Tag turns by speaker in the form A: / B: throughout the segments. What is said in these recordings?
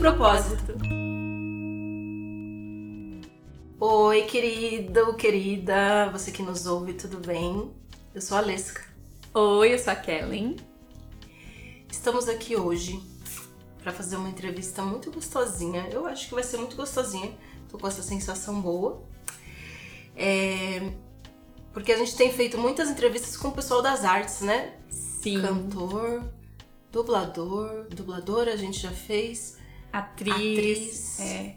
A: propósito. Oi, querido, querida, você que nos ouve, tudo bem? Eu sou a Lesca.
B: Oi, eu sou a Kellen.
A: Estamos aqui hoje para fazer uma entrevista muito gostosinha. Eu acho que vai ser muito gostosinha. Tô com essa sensação boa. É... Porque a gente tem feito muitas entrevistas com o pessoal das artes, né?
B: Sim.
A: Cantor, dublador, dubladora a gente já fez.
B: Atriz.
A: Atriz.
B: É.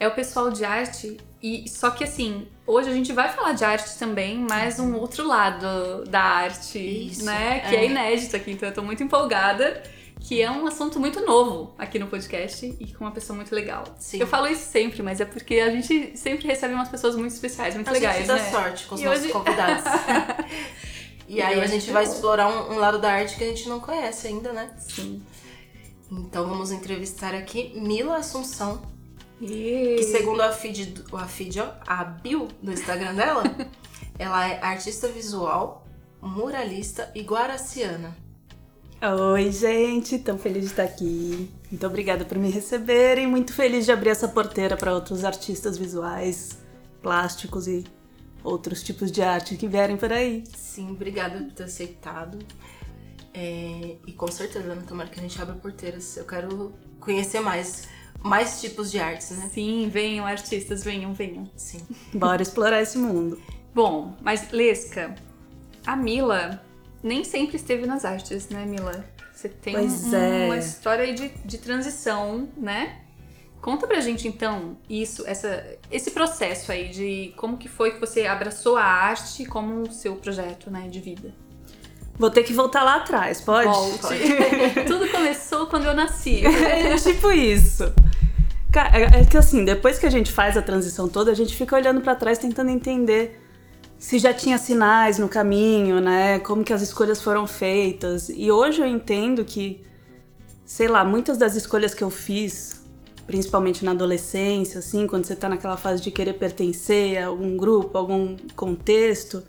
B: É o pessoal de arte. E só que assim, hoje a gente vai falar de arte também, mas um outro lado da arte,
A: Isso,
B: né? Que é.
A: é.
B: inédito aqui, então eu tô muito empolgada. Que é um assunto muito novo aqui no podcast e com uma pessoa muito legal.
A: Sim.
B: Eu falo isso sempre, mas é porque a gente sempre recebe umas pessoas muito especiais, muito
A: A
B: legais,
A: gente dá
B: né?
A: sorte com os
B: E
A: nossos
B: hoje-
A: convidados. e
B: E
A: aí a gente
B: é
A: vai
B: bom.
A: explorar um, um lado da arte que a gente não conhece ainda, né?
B: Sim.
A: Então vamos entrevistar aqui Mila Assunção,
B: E...
A: que segundo a feed, a feed, ó, a bio do Instagram dela, ela é artista visual, muralista e guaraciana.
C: Oi, gente, tão feliz de estar aqui. Muito obrigada por me receberem. Muito feliz de abrir essa porteira para outros artistas visuais, plásticos e outros tipos de arte que vierem por aí.
A: Sim, obrigada por ter aceitado. É, e com certeza, né, tomara que a gente abra porteiras. Eu quero conhecer mais, mais tipos de artes, né?
B: Sim, venham artistas, venham, venham.
A: Sim.
C: Bora explorar esse mundo.
B: Bom, mas Lesca, a Mila nem sempre esteve nas artes, né, Mila? Você tem
C: Pois
B: um-
C: é.
B: uma história aí de, de transição, né? Conta pra gente então isso, essa, esse processo aí de como que foi que você abraçou a arte como seu projeto, né, de vida.
C: Vou ter que voltar lá atrás, pode?
B: Volte. Tudo começou quando eu nasci.
C: É tipo isso. Cara, é é que assim, depois que a gente faz a transição toda, a gente fica olhando pra trás tentando entender se já tinha sinais no caminho, né? Como que as escolhas foram feitas. E hoje eu entendo que, sei lá, muitas das escolhas que eu fiz, principalmente na adolescência, assim, quando você tá naquela fase de querer pertencer a algum grupo, a algum contexto,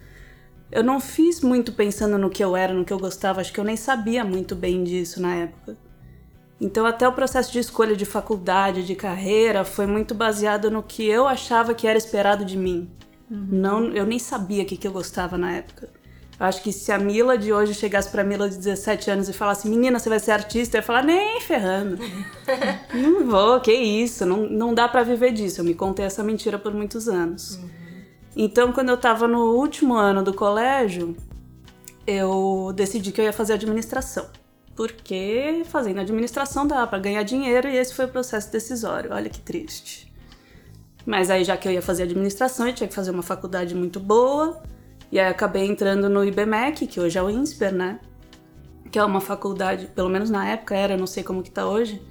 C: eu não fiz muito pensando no que eu era, no que eu gostava, acho que eu nem sabia muito bem disso na época. Então, até o processo de escolha de faculdade, de carreira, foi muito baseado no que eu achava que era esperado de mim. Não, eu nem sabia o que, que eu gostava na época. Eu acho que se a Mila de hoje chegasse pra Mila de 17 anos e falasse, menina, você vai ser artista, eu ia falar, nem ferrando. não vou, que isso, não, não dá pra viver disso. Eu me contei essa mentira por muitos anos. Então, quando eu tava no último ano do colégio, eu decidi que eu ia fazer administração. Porque fazendo administração dá pra ganhar dinheiro e esse foi o processo decisório. Olha que triste. Mas aí, já que eu ia fazer administração, eu tinha que fazer uma faculdade muito boa. E aí, acabei entrando no IBMEC, que hoje é o INSPER, né? Que é uma faculdade, pelo menos na época era, não sei como que tá hoje,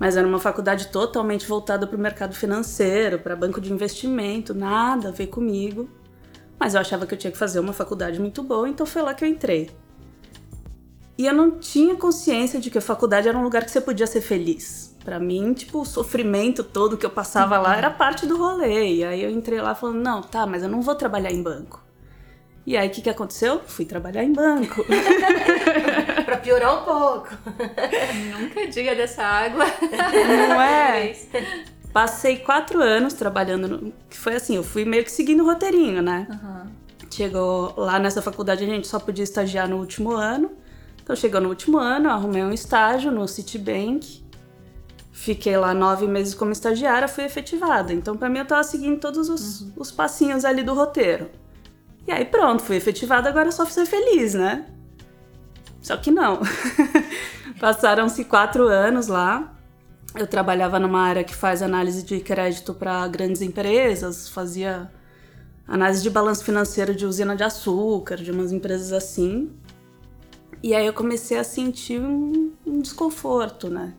C: mas era uma faculdade totalmente voltada para o mercado financeiro, para banco de investimento, nada a ver comigo. Mas eu achava que eu tinha que fazer uma faculdade muito boa, então foi lá que eu entrei. E eu não tinha consciência de que a faculdade era um lugar que você podia ser feliz. Pra mim, tipo, o sofrimento todo que eu passava lá era parte do rolê. E aí eu entrei lá falando, não, tá, mas eu não vou trabalhar em banco. E aí o que, que aconteceu? Fui trabalhar em banco.
A: pra piorar um pouco.
B: Nunca diga dessa água.
C: Não é? Passei quatro anos trabalhando no. Que foi assim, eu fui meio que seguindo o roteirinho, né?
B: Aham.
C: Chegou lá nessa faculdade, a gente só podia estagiar no último ano. Então chegou no último ano, eu arrumei um estágio no Citibank. Fiquei lá nove meses como estagiária, fui efetivada. Então, pra mim, eu tava seguindo todos os, os passinhos ali do roteiro. E aí, pronto, fui efetivada, agora é só ser feliz, né? Só que não. Passaram-se quatro anos lá. Eu trabalhava numa área que faz análise de crédito para grandes empresas, fazia análise de balanço financeiro de usina de açúcar, de umas empresas assim. E aí eu comecei a sentir um, um desconforto, né?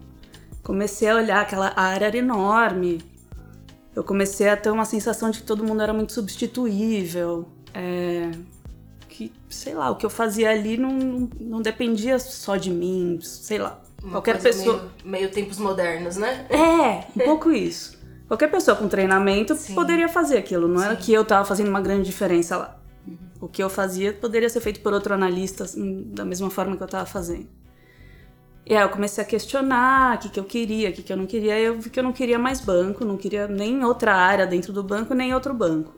C: Comecei a olhar, aquela área era enorme. Eu comecei a ter uma sensação de que todo mundo era muito substituível. É, que, sei lá, o que eu fazia ali não, não, não dependia só de mim, sei lá.
A: Uma
C: Qualquer pessoa.
A: Meio, meio tempos modernos, né?
C: É, um pouco isso. Qualquer pessoa com treinamento
A: Sim.
C: poderia fazer aquilo, não era
A: Sim.
C: que eu tava fazendo uma grande diferença lá. O que eu fazia poderia ser feito por outro analista assim, da mesma forma que eu tava fazendo. E aí eu comecei a questionar o que, que eu queria, o que, que eu não queria. Eu vi que eu não queria mais banco, não queria nem outra área dentro do banco, nem outro banco.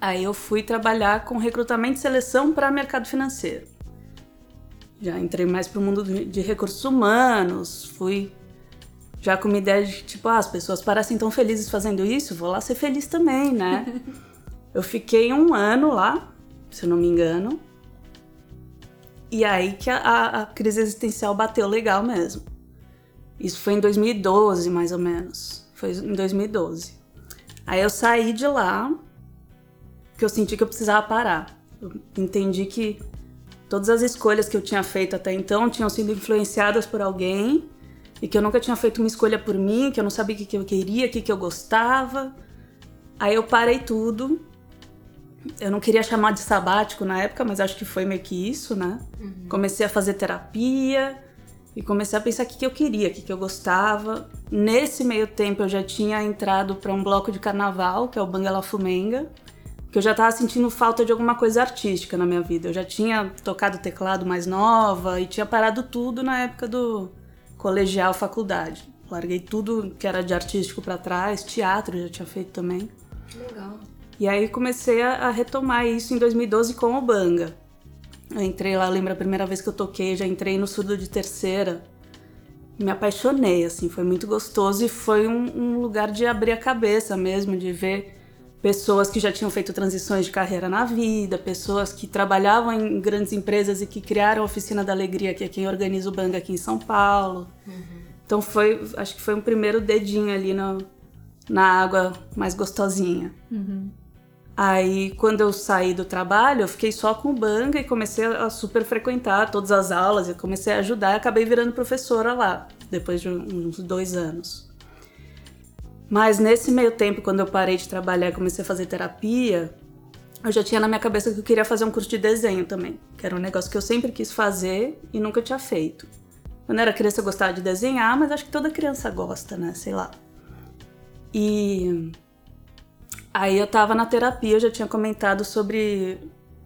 C: Aí eu fui trabalhar com recrutamento e seleção para mercado financeiro. Já entrei mais para o mundo de recursos humanos, fui já com uma ideia de tipo, ah, as pessoas parecem tão felizes fazendo isso, vou lá ser feliz também, né? eu fiquei um ano lá, se eu não me engano. E aí que a, a crise existencial bateu legal mesmo. Isso foi em 2012, mais ou menos. Foi em 2012. Aí eu saí de lá, que eu senti que eu precisava parar. Eu entendi que todas as escolhas que eu tinha feito até então tinham sido influenciadas por alguém e que eu nunca tinha feito uma escolha por mim, que eu não sabia o que, eu queria, o que, que eu gostava. Aí eu parei tudo. Eu não queria chamar de sabático na época, mas acho que foi meio que isso, né? Uhum. Comecei a fazer terapia e comecei a pensar o que, que eu queria, o que, que eu gostava. Nesse meio tempo eu já tinha entrado para um bloco de carnaval, que é o Bangala Fumenga, que eu já estava sentindo falta de alguma coisa artística na minha vida. Eu já tinha tocado teclado mais nova e tinha parado tudo na época do colegial, faculdade. Larguei tudo que era de artístico para trás, teatro já tinha feito também.
A: Legal.
C: E aí comecei a, retomar isso em 2012 com o Banga. Eu entrei lá, lembro a primeira vez que eu toquei, já entrei no surdo de terceira. Me apaixonei, assim, foi muito gostoso e foi um, um lugar de abrir a cabeça mesmo, de ver pessoas que já tinham feito transições de carreira na vida, pessoas que trabalhavam em grandes empresas e que criaram a Oficina da Alegria, que é quem organiza o Banga aqui em São Paulo. Uhum. Então foi, acho que foi um primeiro dedinho ali no, na água mais gostosinha. Uhum. Aí, quando eu saí do trabalho, eu fiquei só com o Banga e comecei a super frequentar todas as aulas, e comecei a ajudar e acabei virando professora lá, depois de uns dois anos. Mas nesse meio tempo, quando eu parei de trabalhar e comecei a fazer terapia, eu já tinha na minha cabeça que eu queria fazer um curso de desenho também, que era um negócio que eu sempre quis fazer e nunca tinha feito. Quando eu era criança eu gostava de desenhar, mas acho que toda criança gosta, né? Sei lá. E aí eu tava na terapia, eu já tinha comentado sobre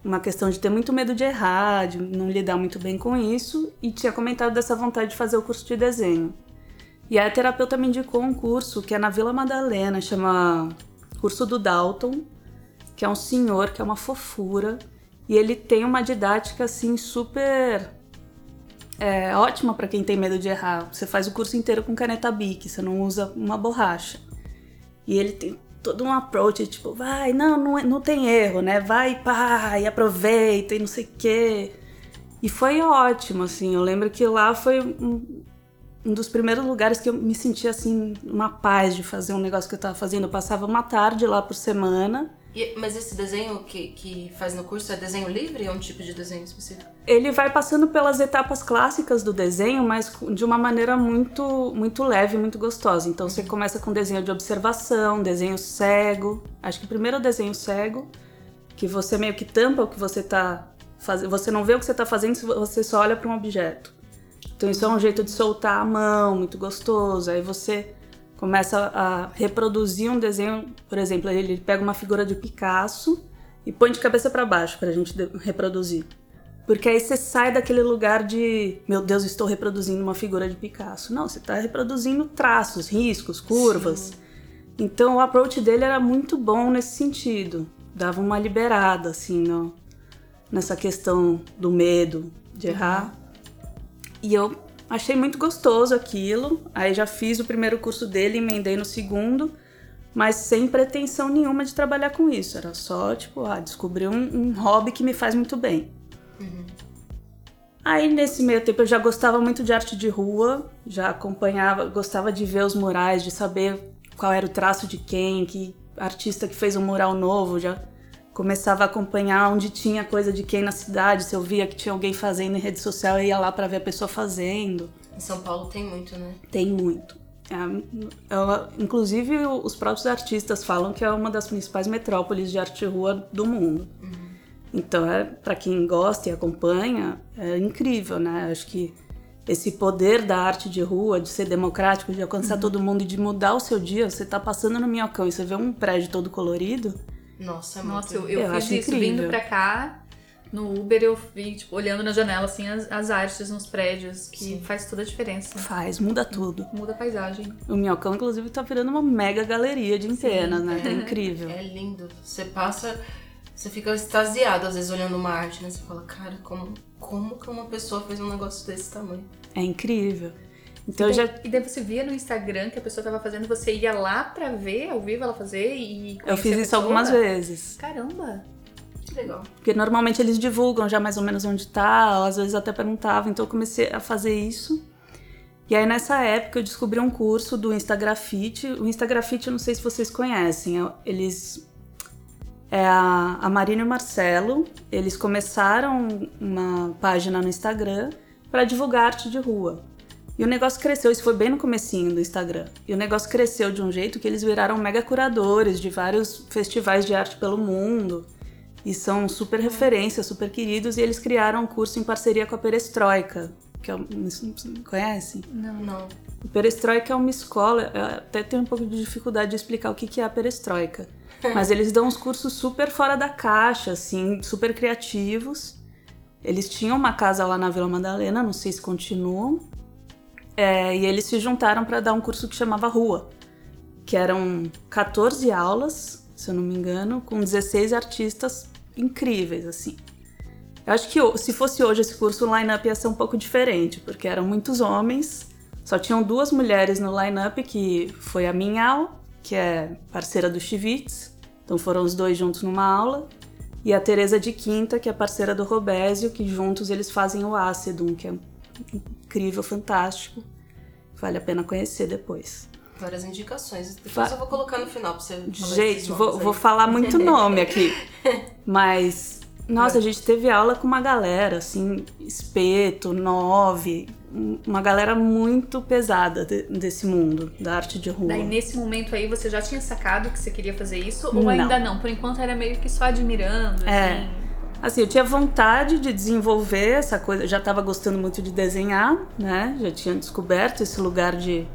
C: uma questão de ter muito medo de errar, de não lidar muito bem com isso, e tinha comentado dessa vontade de fazer o curso de desenho. E a terapeuta me indicou um curso que é na Vila Madalena, chama Curso do Dalton, que é um senhor que é uma fofura e ele tem uma didática assim super é, ótima para quem tem medo de errar. Você faz o curso inteiro com caneta Bic, você não usa uma borracha. E ele tem todo um approach, tipo, vai, não, não, é, não tem erro, né? Vai, pá, e aproveita e não sei o quê. E foi ótimo, assim. Eu lembro que lá foi um, um dos primeiros lugares que eu me sentia assim, uma paz de fazer um negócio que eu tava fazendo. Eu passava uma tarde lá por semana.
A: E, mas esse desenho que, que faz no curso é desenho livre ou é um tipo de desenho específico?
C: Ele vai passando pelas etapas clássicas do desenho, mas de uma maneira muito, muito leve, muito gostosa. Então você começa com desenho de observação, desenho cego. Acho que primeiro é o desenho cego, que você meio que tampa o que você tá fazendo. Você não vê o que você tá fazendo, você só olha para um objeto. Então isso é um jeito de soltar a mão, muito gostoso. Aí você começa a reproduzir um desenho, por exemplo, ele pega uma figura de Picasso e põe de cabeça para baixo para a gente reproduzir. Porque aí você sai daquele lugar de, meu Deus, estou reproduzindo uma figura de Picasso. Não, você está reproduzindo traços, riscos, curvas. Sim. Então o approach dele era muito bom nesse sentido. Dava uma liberada, assim, no, nessa questão do medo de errar. E eu achei muito gostoso aquilo. Aí já fiz o primeiro curso dele, emendei no segundo, mas sem pretensão nenhuma de trabalhar com isso. Era só, tipo, ah, descobrir um, um hobby que me faz muito bem. Uhum. Aí nesse meio tempo eu já gostava muito de arte de rua, já acompanhava, gostava de ver os murais, de saber qual era o traço de quem, que artista que fez um mural novo, já começava a acompanhar onde tinha coisa de quem na cidade, se eu via que tinha alguém fazendo em rede social, eu ia lá para ver a pessoa fazendo.
A: Em São Paulo tem muito, né?
C: Tem muito. É, é, inclusive, os próprios artistas falam que é uma das principais metrópoles de arte rua do mundo. Uhum. Então, é, para quem gosta e acompanha, é incrível, né? Acho que esse poder da arte de rua, de ser democrático, de alcançar uhum. todo mundo e de mudar o seu dia. Você tá passando no Minhocão e você vê um prédio todo colorido,
A: nossa, é
B: Nossa, eu, eu, eu fiz isso incrível. vindo pra cá. No Uber eu vi, tipo, olhando na janela, assim, as, as artes nos prédios, que
A: Sim.
B: faz toda a diferença.
C: Faz, muda tudo.
B: Muda a paisagem.
C: O Minhocão, inclusive, tá virando uma mega galeria de antenas, né? Tá incrível.
A: É lindo. Você passa, você fica extasiado às vezes olhando uma arte, né? Você fala, cara, como, como que uma pessoa fez um negócio desse tamanho?
C: É incrível. Então eu já.
B: E daí você via no Instagram que a pessoa tava fazendo, você ia lá pra ver ao vivo ela fazer e.
C: Eu fiz isso algumas vezes.
B: Caramba!
A: Que legal.
C: Porque normalmente eles divulgam já mais ou menos onde tá, às vezes até perguntavam, então eu comecei a fazer isso. E aí nessa época eu descobri um curso do Instagrafite. O Instagrafite, eu não sei se vocês conhecem, eu- eles. É a, a Marina e o Marcelo, eles começaram uma página no Instagram para divulgar arte de rua. E o negócio cresceu, isso foi bem no comecinho do Instagram. E o negócio cresceu de um jeito que eles viraram mega curadores de vários festivais de arte pelo mundo. E são super referências, super queridos. E eles criaram um curso em parceria com a Perestroika. Que é, conhecem?
B: Não.
A: Não.
C: O Perestroika é uma escola, até tenho um pouco de dificuldade de explicar o que que é a Perestroika. Mas eles dão uns cursos super fora da caixa, assim, super criativos. Eles tinham uma casa lá na Vila Madalena, não sei se continuam. É, e eles se juntaram para dar um curso que chamava Rua, que eram 14 aulas, se eu não me engano, com 16 artistas incríveis, assim. Eu acho que se fosse hoje esse curso, o line-up ia ser um pouco diferente, porque eram muitos homens, só tinham duas mulheres no line-up, que foi a Minhal, que é parceira do Chivitz, então foram os dois juntos numa aula, e a Teresa de Quinta, que é parceira do Robésio, que juntos eles fazem o Acidum, que é incrível, fantástico. Vale a pena conhecer depois.
A: Várias indicações. Depois
C: Va-
A: eu vou colocar no final pra você
C: Gente, vou, vou falar muito nome aqui. Mas, nossa, a gente teve aula com uma galera, assim, Espeto, Nove, um- uma galera muito pesada de- desse mundo, da arte de rua.
B: Daí nesse momento aí você já tinha sacado que você queria fazer isso? Ou
C: Não.
B: ainda não? Por enquanto era meio que só admirando,
C: É.
B: assim.
C: Assim, eu tinha vontade de desenvolver essa coisa, já estava gostando muito de desenhar, né? Já tinha descoberto esse lugar de,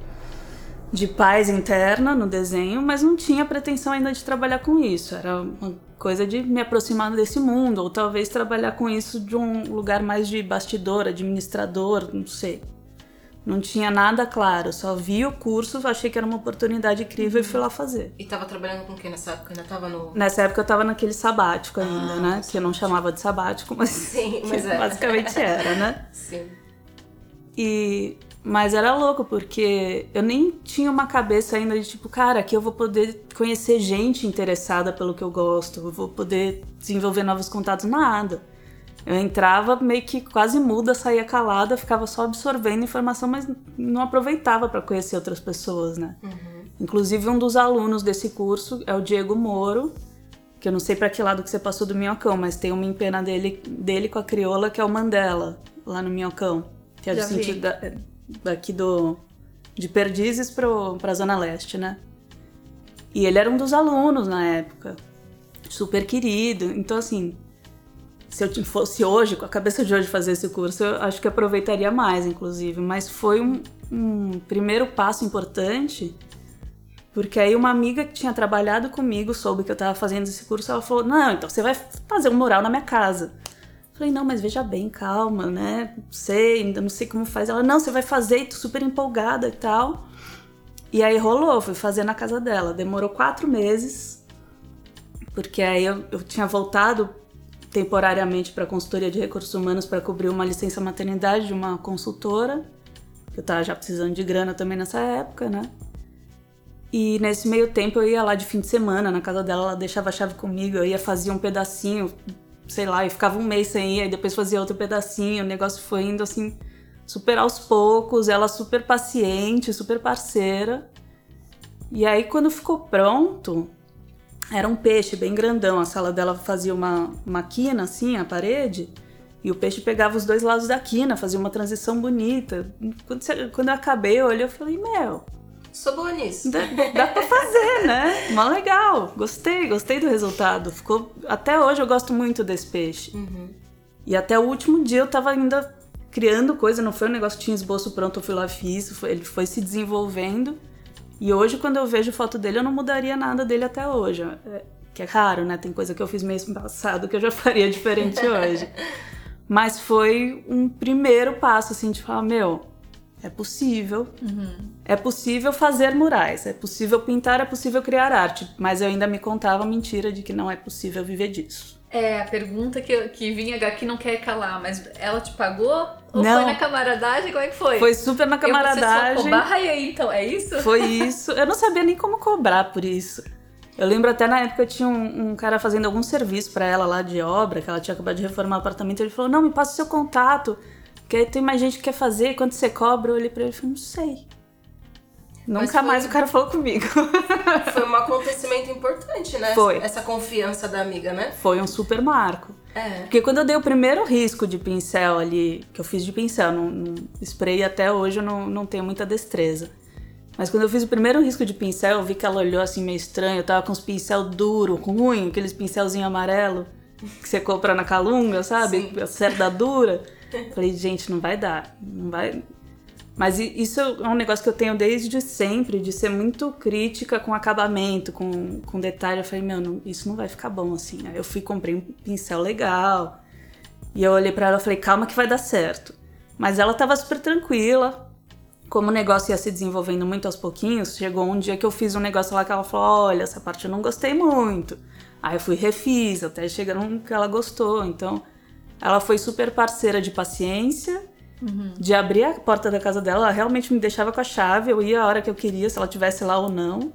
C: de paz interna no desenho, mas não tinha pretensão ainda de trabalhar com isso. Era uma coisa de me aproximar desse mundo, ou talvez trabalhar com isso de um lugar mais de bastidor, administrador, não sei. Não tinha nada claro, só vi o curso, achei que era uma oportunidade incrível e fui lá fazer.
A: E tava trabalhando com quem nessa época? Ainda tava no.
C: Nessa época eu tava naquele sabático ainda,
A: Ah,
C: né? Que eu não chamava de sabático, mas,
A: Sim, mas
C: que
A: é.
C: basicamente era, né?
A: Sim.
C: E mas era louco porque eu nem tinha uma cabeça ainda de tipo, cara, aqui eu vou poder conhecer gente interessada pelo que eu gosto, eu vou poder desenvolver novos contatos, nada. Eu entrava meio que quase muda, saía calada, ficava só absorvendo informação, mas não aproveitava para conhecer outras pessoas, né? Inclusive um dos alunos desse curso é o Diego Moro, que eu não sei para que lado que você passou do Minhocão, mas tem uma empena dele, dele com a crioula que é o Mandela, lá no Minhocão. Que é do
B: vi.
C: sentido da- daqui do de Perdizes pro, pra Zona Leste, né? E ele era um dos alunos na época. Super querido. Então, assim, se eu fosse hoje, com a cabeça de hoje fazer esse curso, eu acho que aproveitaria mais, inclusive. Mas foi um, um primeiro passo importante, porque aí uma amiga que tinha trabalhado comigo soube que eu tava fazendo esse curso, ela falou: Não, então você vai fazer um mural na minha casa. Falei, não, mas veja bem, calma, né? Não sei, ainda não sei como faz. Ela, não, você vai fazer, tô super empolgada e tal. E aí rolou, fui fazer na casa dela. Demorou quatro meses, porque aí eu, eu tinha voltado temporariamente para consultoria de recursos humanos para cobrir uma licença maternidade de uma consultora, que eu tava já precisando de grana também nessa época, né? E nesse meio tempo eu ia lá de fim de semana na casa dela, ela deixava a chave comigo, eu ia fazer um pedacinho, sei lá, e ficava um mês sem ir, aí depois fazia outro pedacinho, o negócio foi indo assim, super aos poucos, ela super paciente, super parceira. E aí quando ficou pronto, era um peixe bem grandão, a sala dela fazia uma, uma quina assim, a parede, e o peixe pegava os dois lados da quina, fazia uma transição bonita. Quando, você- quando eu acabei, eu olhei e falei, meu,
A: Sou boa nisso.
C: Dá, dá pra fazer, né? Mó legal. Gostei, gostei do resultado. Ficou. Até hoje eu gosto muito desse peixe.
A: Uhum.
C: E até o último dia eu tava ainda criando coisa, não foi um negócio que tinha esboço pronto, eu fui lá fiz, foi- ele foi se desenvolvendo. E hoje, quando eu vejo foto dele, eu não mudaria nada dele até hoje. É, que é raro, né? Tem coisa que eu fiz mês passado que eu já faria diferente hoje. Mas foi um primeiro passo, assim, de falar, meu, é possível.
B: Uhum.
C: É possível fazer murais, é possível pintar, é possível criar arte. Mas eu ainda me contava a mentira de que não é possível viver disso.
B: É, a pergunta que, que vinha aqui não quer calar, mas ela te pagou? Ou
C: Não.
B: foi na camaradagem? Como é que foi?
C: Foi super na
B: Eu vou ser sua
C: camaradagem.
B: cobaia, então, é isso?
C: Foi isso. Eu não sabia nem como cobrar por isso. Eu lembro até na época tinha um, um cara fazendo algum serviço pra ela lá de obra, que ela tinha acabado de reformar o apartamento. Ele falou: Não, me passa o seu contato, que aí tem mais gente que quer fazer. Quanto você cobra? Eu olhei pra ele e falei: Não sei. Nunca
A: foi-
C: mais o cara falou comigo.
A: Foi um acontecimento importante, né?
C: Foi.
A: Essa confiança da amiga, né?
C: Foi um super marco.
A: É.
C: Porque quando eu dei o primeiro risco de pincel ali, que eu fiz de pincel, não, não spray até hoje eu não, não tenho muita destreza. Mas quando eu fiz o primeiro risco de pincel, eu vi que ela olhou assim meio estranho. Eu tava com os pincel duro, ruim, aqueles pincelzinho amarelo que você compra na Calunga, sabe?
A: Sim.
C: A cerda dura. Falei, gente, não vai dar. Não vai. Mas isso é um negócio que eu tenho desde sempre, de ser muito crítica com acabamento, com, com detalhe. Eu falei, meu, não- isso não vai ficar bom assim. Aí eu fui comprei um pincel legal. E eu olhei pra ela e falei, calma que vai dar certo. Mas ela tava super tranquila. Como o negócio ia se desenvolvendo muito aos pouquinhos, chegou um dia que eu fiz um negócio lá que ela falou: olha, essa parte eu não gostei muito. Aí eu fui refiz, até chegar num que ela gostou. Então, ela foi super parceira de paciência, de abrir a porta da casa dela. Ela realmente me deixava com a chave, eu ia a hora que eu queria, se ela tivesse lá ou não.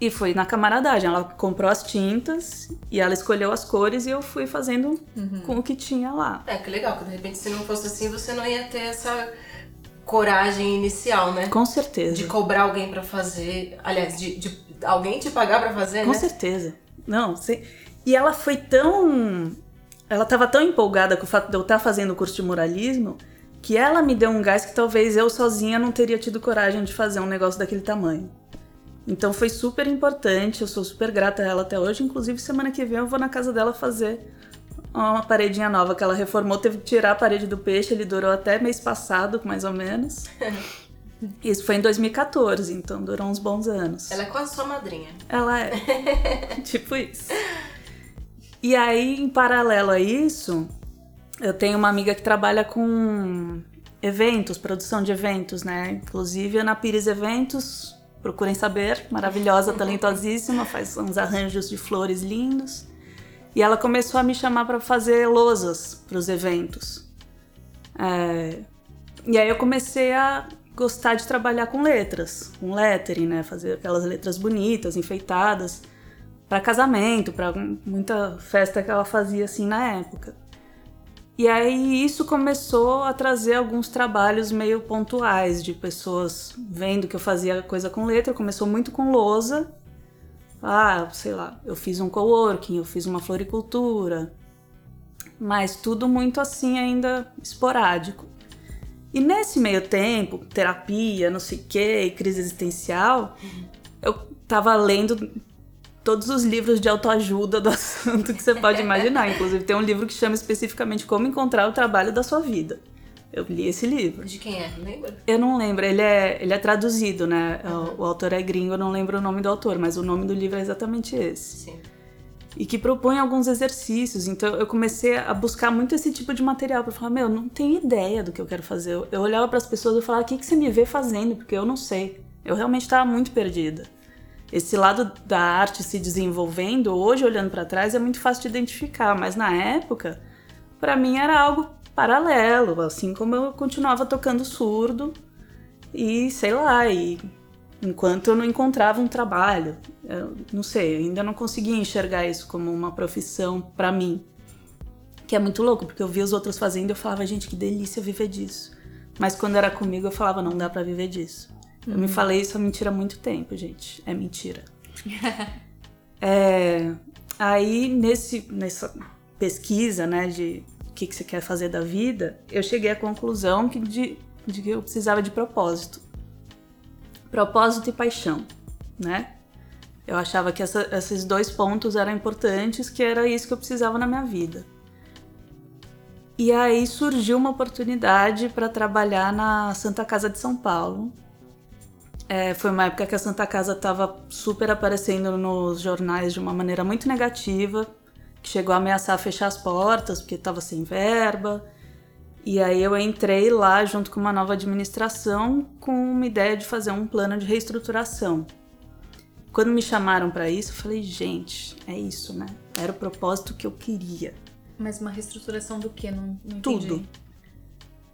C: E foi na camaradagem. Ela comprou as tintas e ela escolheu as cores e eu fui fazendo com o que tinha lá.
A: É, que legal, que de repente se não fosse assim, você não ia ter essa coragem inicial, né?
C: Com certeza.
A: De cobrar alguém pra fazer. Aliás, de, de alguém te pagar pra fazer,
C: Com
A: né?
C: certeza. Não, sei. E ela foi tão. Ela tava tão empolgada com o fato de eu estar fazendo o curso de muralismo que ela me deu um gás que talvez eu sozinha não teria tido coragem de fazer um negócio daquele tamanho. Então foi super importante, eu sou super grata a ela até hoje. Inclusive, semana que vem eu vou na casa dela fazer uma paredinha nova que ela reformou. Teve que tirar a parede do peixe, ele durou até mês passado, mais ou menos. Isso foi em 2014, então durou uns bons anos.
A: Ela é quase sua madrinha.
C: Ela é. tipo isso. E aí, em paralelo a isso, eu tenho uma amiga que trabalha com eventos, produção de eventos, né? Inclusive, Ana Pires Eventos, procurem saber, maravilhosa, talentosíssima, faz uns arranjos de flores lindos. E ela começou a me chamar para fazer lousas para os eventos. É, E aí eu comecei a gostar de trabalhar com letras, com lettering, né? Fazer aquelas letras bonitas, enfeitadas, para casamento, para muita festa que ela fazia assim na época. E aí isso começou a trazer alguns trabalhos meio pontuais de pessoas vendo que eu fazia coisa com letra. Começou muito com lousa. Ah, sei lá, eu fiz um coworking, eu fiz uma floricultura. Mas tudo muito assim ainda esporádico. E nesse meio tempo, terapia, não sei o quê, crise existencial, eu tava lendo todos os livros de autoajuda do assunto que você pode imaginar. Inclusive, tem um livro que chama especificamente Como Encontrar o Trabalho da Sua Vida. Eu li esse livro.
A: De quem é? Lembra?
C: Eu não lembro, ele é, ele é traduzido, né? O, o autor é gringo, eu não lembro o nome do autor, mas o nome do livro é exatamente esse.
A: Sim.
C: E que propõe alguns exercícios. Então eu comecei a buscar muito esse tipo de material para falar: meu, eu não tenho ideia do que eu quero fazer. Eu, eu olhava para as pessoas e falava: o que, que você me vê fazendo? Porque eu não sei. Eu realmente estava muito perdida. Esse lado da arte se desenvolvendo, hoje olhando para trás, é muito fácil de identificar, mas na época, para mim era algo paralelo, assim como eu continuava tocando surdo e sei lá, e enquanto eu não encontrava um trabalho, eu não sei, eu ainda não conseguia enxergar isso como uma profissão para mim. Que é muito louco, porque eu via os outros fazendo e eu falava, gente, que delícia viver disso. Mas quando era comigo, eu falava, não dá para viver disso. Eu me falei isso é mentira há muito tempo, gente. É mentira. É, aí, nesse, nessa pesquisa, né, de o que, que você quer fazer da vida, eu cheguei à conclusão que de, de que eu precisava de propósito. Propósito e paixão, né? Eu achava que essa- esses dois pontos eram importantes, que era isso que eu precisava na minha vida. E aí surgiu uma oportunidade para trabalhar na Santa Casa de São Paulo, É, foi uma época que a Santa Casa estava super aparecendo nos jornais de uma maneira muito negativa, que chegou a ameaçar fechar as portas porque estava sem verba. E aí eu entrei lá junto com uma nova administração com uma ideia de fazer um plano de reestruturação. Quando me chamaram para isso, eu falei, gente, é isso, né? Era o propósito que eu queria.
B: Mas uma reestruturação do que? Não, não
C: Tudo.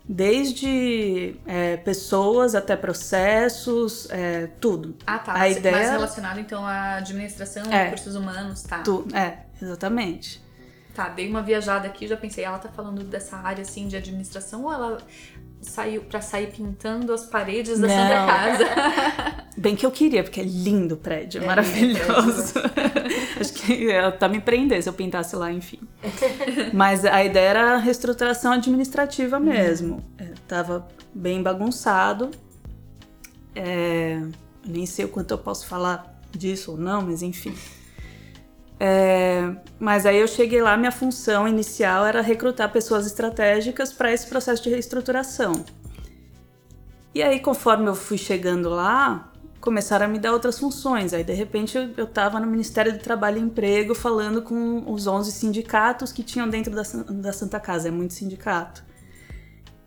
C: Desde é, pessoas até processos, é, tudo.
B: Ah, tá.
C: A ideia...
B: Mais relacionado, então, à administração,
C: É.
B: recursos humanos, tá.
C: Tu, é, exatamente.
B: Tá, dei uma viajada aqui, já pensei, ela tá falando dessa área, assim, de administração, ou ela saiu pra sair pintando as paredes da. Santa Casa?
C: Bem que eu queria, porque é lindo o prédio, é
A: É
C: maravilhoso. Acho que ela tá me prender se eu pintasse lá, enfim. Mas a ideia era a reestruturação administrativa mesmo. É, tava bem bagunçado. É, nem sei o quanto eu posso falar disso ou não, mas enfim. É, mas aí eu cheguei lá, minha função inicial era recrutar pessoas estratégicas para esse processo de reestruturação. E aí, conforme eu fui chegando lá, começaram a me dar outras funções. Aí, de repente, eu, eu tava no Ministério do Trabalho e Emprego falando com os 11 sindicatos que tinham dentro da, da Santa Casa. É muito sindicato.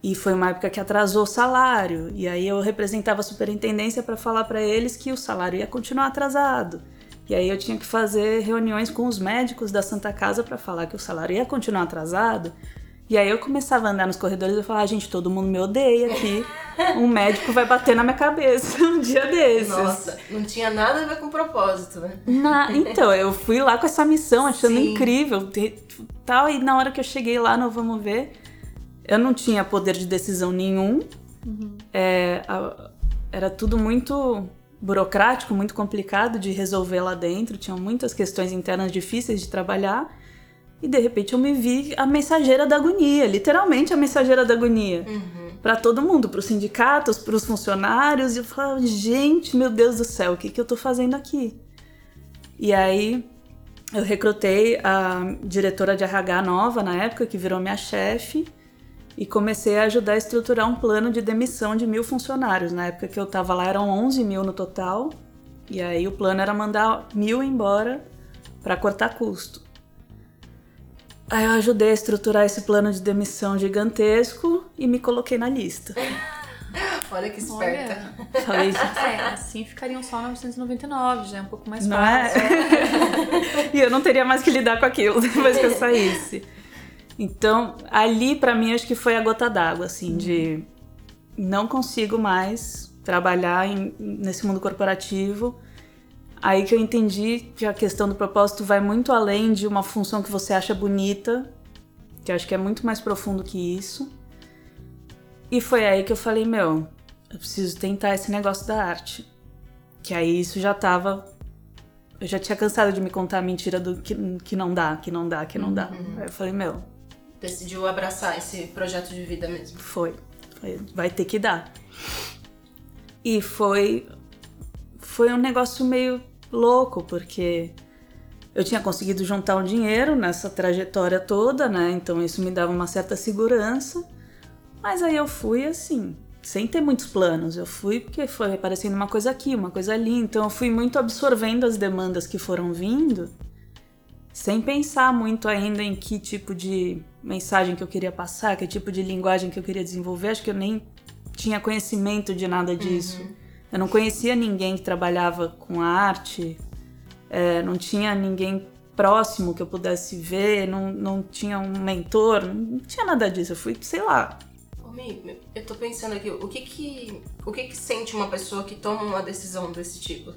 C: E foi uma época que atrasou o salário. E aí eu representava a superintendência para falar para eles que o salário ia continuar atrasado. E aí eu tinha que fazer reuniões com os médicos da Santa Casa para falar que o salário ia continuar atrasado. E aí eu começava a andar nos corredores e eu falava, "Ah, gente, todo mundo me odeia aqui. Um médico vai bater na minha cabeça um dia desses.
A: Nossa, não tinha nada a ver com propósito, né?
C: Na- então, eu fui lá com essa missão, achando
A: Sim.
C: incrível. Tal, e na hora que eu cheguei lá no Vamos Ver, eu não tinha poder de decisão nenhum. É, a- era tudo muito burocrático, muito complicado de resolver lá dentro. Tinham muitas questões internas difíceis de trabalhar. E de repente eu me vi a mensageira da agonia, literalmente a mensageira da agonia para todo mundo, para os sindicatos, para os funcionários, e eu falava, gente, meu Deus do céu, o que, que eu tô fazendo aqui? E aí eu recrutei a diretora de RH nova na época, que virou minha chefe, e comecei a ajudar a estruturar um plano de demissão de mil funcionários. Na época que eu tava lá eram 11 mil no total, e aí o plano era mandar mil embora para cortar custo. Aí eu ajudei a estruturar esse plano de demissão gigantesco e me coloquei na lista.
A: Olha que esperta.
B: Olha.
C: Falei,
B: É, assim ficariam só 999, já é um pouco mais
C: não é?
B: fácil.
C: e eu não teria mais que lidar com aquilo depois que eu saísse. Então, ali pra mim acho que foi a gota d'água, assim, de não consigo mais trabalhar em- nesse mundo corporativo. Aí que eu entendi que a questão do propósito vai muito além de uma função que você acha bonita, que acho que é muito mais profundo que isso. E foi aí que eu falei, meu, eu preciso tentar esse negócio da arte. Que aí isso já tava eu já tinha cansado de me contar a mentira do que, que não dá, que não dá, que não dá. Aí eu falei, meu,
A: Decidiu abraçar esse projeto de vida mesmo.
C: foi. Foi, Vai ter que dar. E foi. Foi um negócio meio louco, porque eu tinha conseguido juntar um dinheiro nessa trajetória toda, né? Então isso me dava uma certa segurança. Mas aí eu fui assim, sem ter muitos planos. Eu fui porque foi aparecendo uma coisa aqui, uma coisa ali. Então eu fui muito absorvendo as demandas que foram vindo, sem pensar muito ainda em que tipo de mensagem que eu queria passar, que tipo de linguagem que eu queria desenvolver. Acho que eu nem tinha conhecimento de nada disso. Eu não conhecia ninguém que trabalhava com arte, é, não tinha ninguém próximo que eu pudesse ver, não, não tinha um mentor, não tinha nada disso. Eu fui, sei lá,
A: eu tô pensando aqui, o que que, o que que sente uma pessoa que toma uma decisão desse tipo?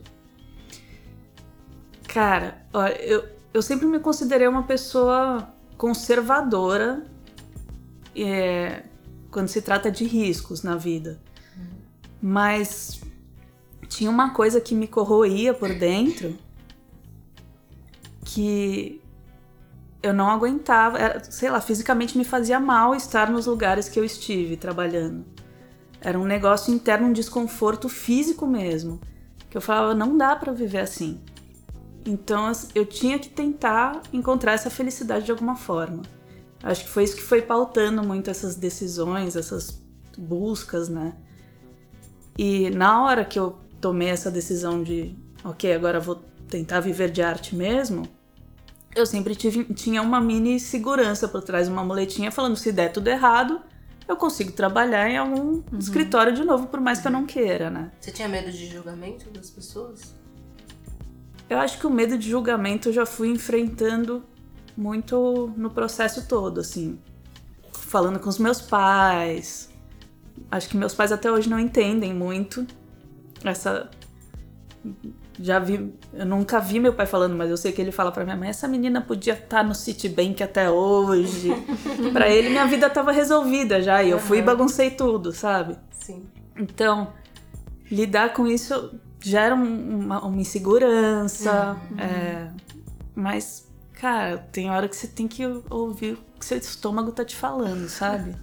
C: Cara, olha, eu, eu sempre me considerei uma pessoa conservadora é, quando se trata de riscos na vida. Mas tinha uma coisa que me corroía por dentro que eu não aguentava. Era, sei lá, fisicamente me fazia mal estar nos lugares que eu estive trabalhando. Era um negócio interno, um desconforto físico mesmo. Que eu falava, não dá pra viver assim. Então as- eu tinha que tentar encontrar essa felicidade de alguma forma. Acho que foi isso que foi pautando muito essas decisões, essas buscas, né? E na hora que eu tomei essa decisão de, ok, agora vou tentar viver de arte mesmo, eu sempre tive, tinha uma mini segurança por trás, uma muletinha falando se der tudo errado, eu consigo trabalhar em algum uhum. escritório de novo, por mais que eu não queira, né?
A: Você tinha medo de julgamento das pessoas?
C: Eu acho que o medo de julgamento eu já fui enfrentando muito no processo todo, assim. Falando com os meus pais. Acho que meus pais até hoje não entendem muito essa já vi, eu nunca vi meu pai falando, mas eu sei que ele fala para minha mãe: essa menina podia estar tá no Citibank até hoje. para ele, minha vida tava resolvida já, e eu fui e baguncei tudo, sabe?
A: Sim.
C: Então, lidar com isso gera uma, uma insegurança, uhum. é, mas, cara, tem hora que você tem que ouvir o que seu estômago tá te falando, sabe?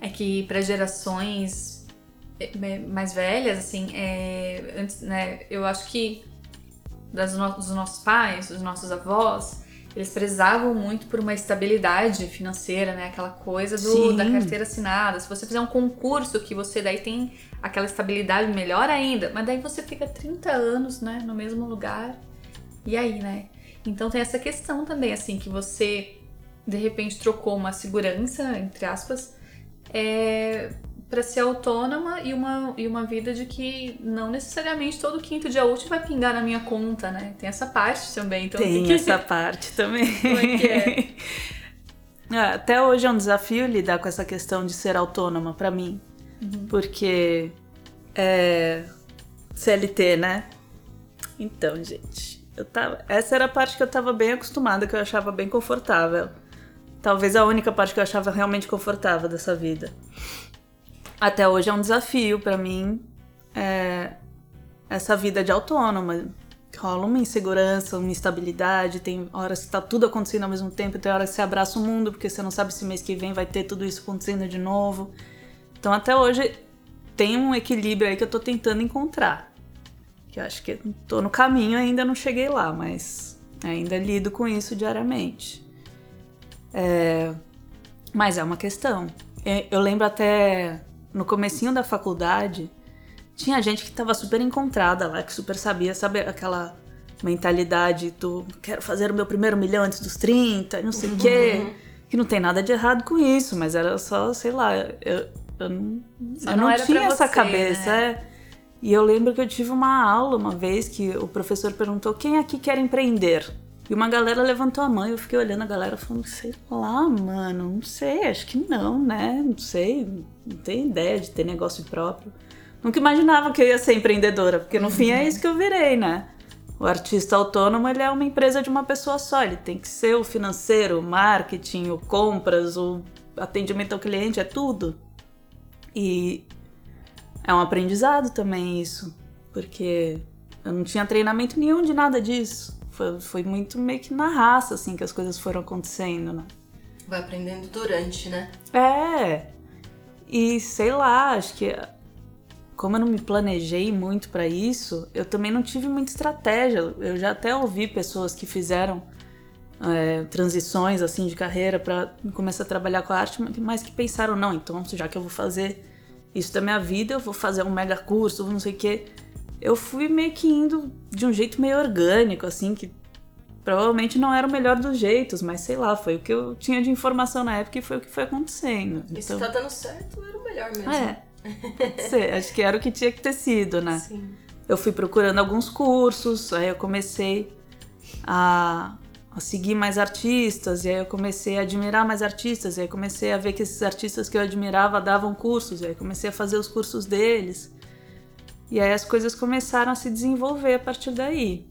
B: É que para gerações é, mais velhas, assim, é, antes, né, eu acho que das no, dos nossos pais, dos nossos avós, eles prezavam muito por uma estabilidade financeira, né? Aquela coisa do, da carteira assinada. Se você fizer um concurso que você daí tem aquela estabilidade, melhor ainda. Mas daí você fica 30 anos, né? No mesmo lugar. E aí, né? Então tem essa questão também, assim, que você de repente trocou uma segurança, entre aspas, é, para ser autônoma e uma, e uma vida de que não necessariamente todo quinto dia útil vai pingar na minha conta, né? Tem essa parte também. Então
C: tem,
B: tem
C: essa parte também.
B: Como é que é?
C: Ah, até hoje é um desafio lidar com essa questão de ser autônoma para mim. Uhum. Porque é CLT, né? Então, gente, eu tava, essa era a parte que eu tava bem acostumada, que eu achava bem confortável. Talvez a única parte que eu achava realmente confortável dessa vida até hoje é um desafio para mim é, essa vida de autônoma. Rola uma insegurança, uma instabilidade, tem horas que tá tudo acontecendo ao mesmo tempo, tem horas que você abraça o mundo porque você não sabe se mês que vem vai ter tudo isso acontecendo de novo. Então até hoje tem um equilíbrio aí que eu tô tentando encontrar. Que eu acho que tô no caminho, ainda não cheguei lá, mas ainda lido com isso diariamente. É, mas é uma questão. É, eu lembro até no comecinho da faculdade, tinha gente que tava super encontrada lá, que super sabia, sabe aquela mentalidade do quero fazer o meu primeiro milhão antes dos 30, não sei o uhum. quê. Que não tem nada de errado com isso, mas era só, sei lá, eu, eu não, eu não, não tinha essa você, cabeça. Né? É. E eu lembro que eu tive uma aula uma vez que o professor perguntou quem aqui quer empreender? E uma galera levantou a mão e eu fiquei olhando a galera falando, sei lá, mano, não sei, acho que não, né? Não sei, não tenho ideia de ter negócio próprio. Nunca imaginava que eu ia ser empreendedora, porque no uhum. fim é uhum. isso que eu virei, né? O artista autônomo, ele é uma empresa de uma pessoa só, ele tem que ser o financeiro, o marketing, o compras, o atendimento ao cliente, é tudo. E é um aprendizado também isso, porque eu não tinha treinamento nenhum de nada disso. Foi, foi muito meio que na raça, assim, que as coisas foram acontecendo, né?
A: Vai aprendendo durante, né?
C: É. E sei lá, acho que como eu não me planejei muito para isso, eu também não tive muita estratégia. Eu já até ouvi pessoas que fizeram é, transições assim de carreira para começar a trabalhar com a arte, mas que pensaram não, então já que eu vou fazer isso da minha vida, eu vou fazer um mega curso, não sei o quê eu fui meio que indo de um jeito meio orgânico, assim, que provavelmente não era o melhor dos jeitos, mas sei lá, foi o que eu tinha de informação na época e foi o que foi acontecendo.
A: E então... se tá dando certo, era o melhor mesmo.
C: É. Sei, acho que era o que tinha que ter sido, né?
A: Sim.
C: Eu fui procurando alguns cursos, aí eu comecei a, a seguir mais artistas, e aí eu comecei a admirar mais artistas, e aí comecei a ver que esses artistas que eu admirava davam cursos, e aí comecei a fazer os cursos deles. E aí as coisas começaram a se desenvolver a partir daí.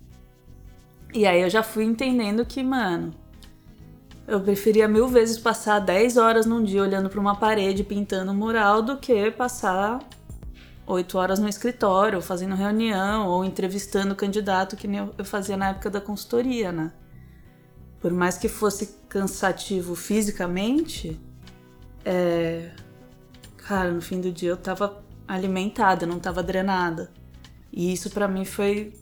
C: E aí eu já fui entendendo que, mano, eu preferia mil vezes passar 10 horas num dia olhando para uma parede pintando um mural do que passar 8 horas no escritório, fazendo reunião ou entrevistando o candidato que nem eu fazia na época da consultoria, né? Por mais que fosse cansativo fisicamente, é... cara, no fim do dia eu tava alimentada, não estava drenada. E isso para mim foi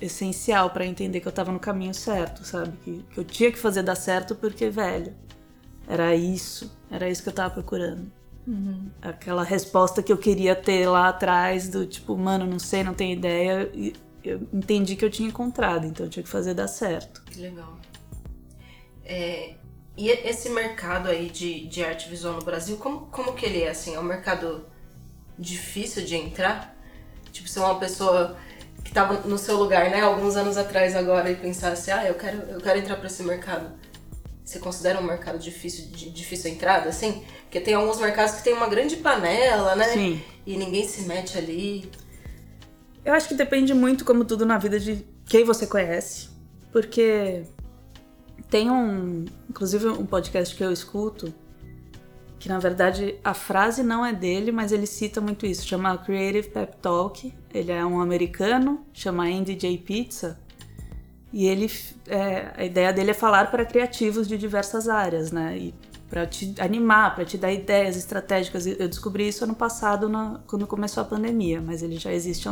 C: essencial para entender que eu estava no caminho certo, sabe? Que, que eu tinha que fazer dar certo porque, velho, era isso, era isso que eu estava procurando. Aquela resposta que eu queria ter lá atrás, do tipo, mano, não sei, não tenho ideia. E eu entendi que eu tinha encontrado, então eu tinha que fazer dar certo.
A: Que legal. É, e esse mercado aí de, de arte visual no Brasil, como, como que ele é, assim? É um mercado difícil de entrar? Tipo, se uma pessoa que estava no seu lugar, né, alguns anos atrás agora e pensasse, ah, eu quero, eu quero entrar para esse mercado. Você considera um mercado difícil de difícil entrada, assim? Porque tem alguns mercados que tem uma grande panela, né?
C: Sim.
A: E ninguém se mete ali.
C: Eu acho que depende muito, como tudo na vida, de quem você conhece. Porque tem um, inclusive um podcast que eu escuto, que na verdade a frase não é dele, mas ele cita muito isso, chama Creative Pep Talk. Ele é um americano, chama Andy J. Pizza. E ele, é, a ideia dele é falar para criativos de diversas áreas, né? E para te animar, para te dar ideias estratégicas. Eu descobri isso ano passado, na, quando começou a pandemia, mas ele já existe,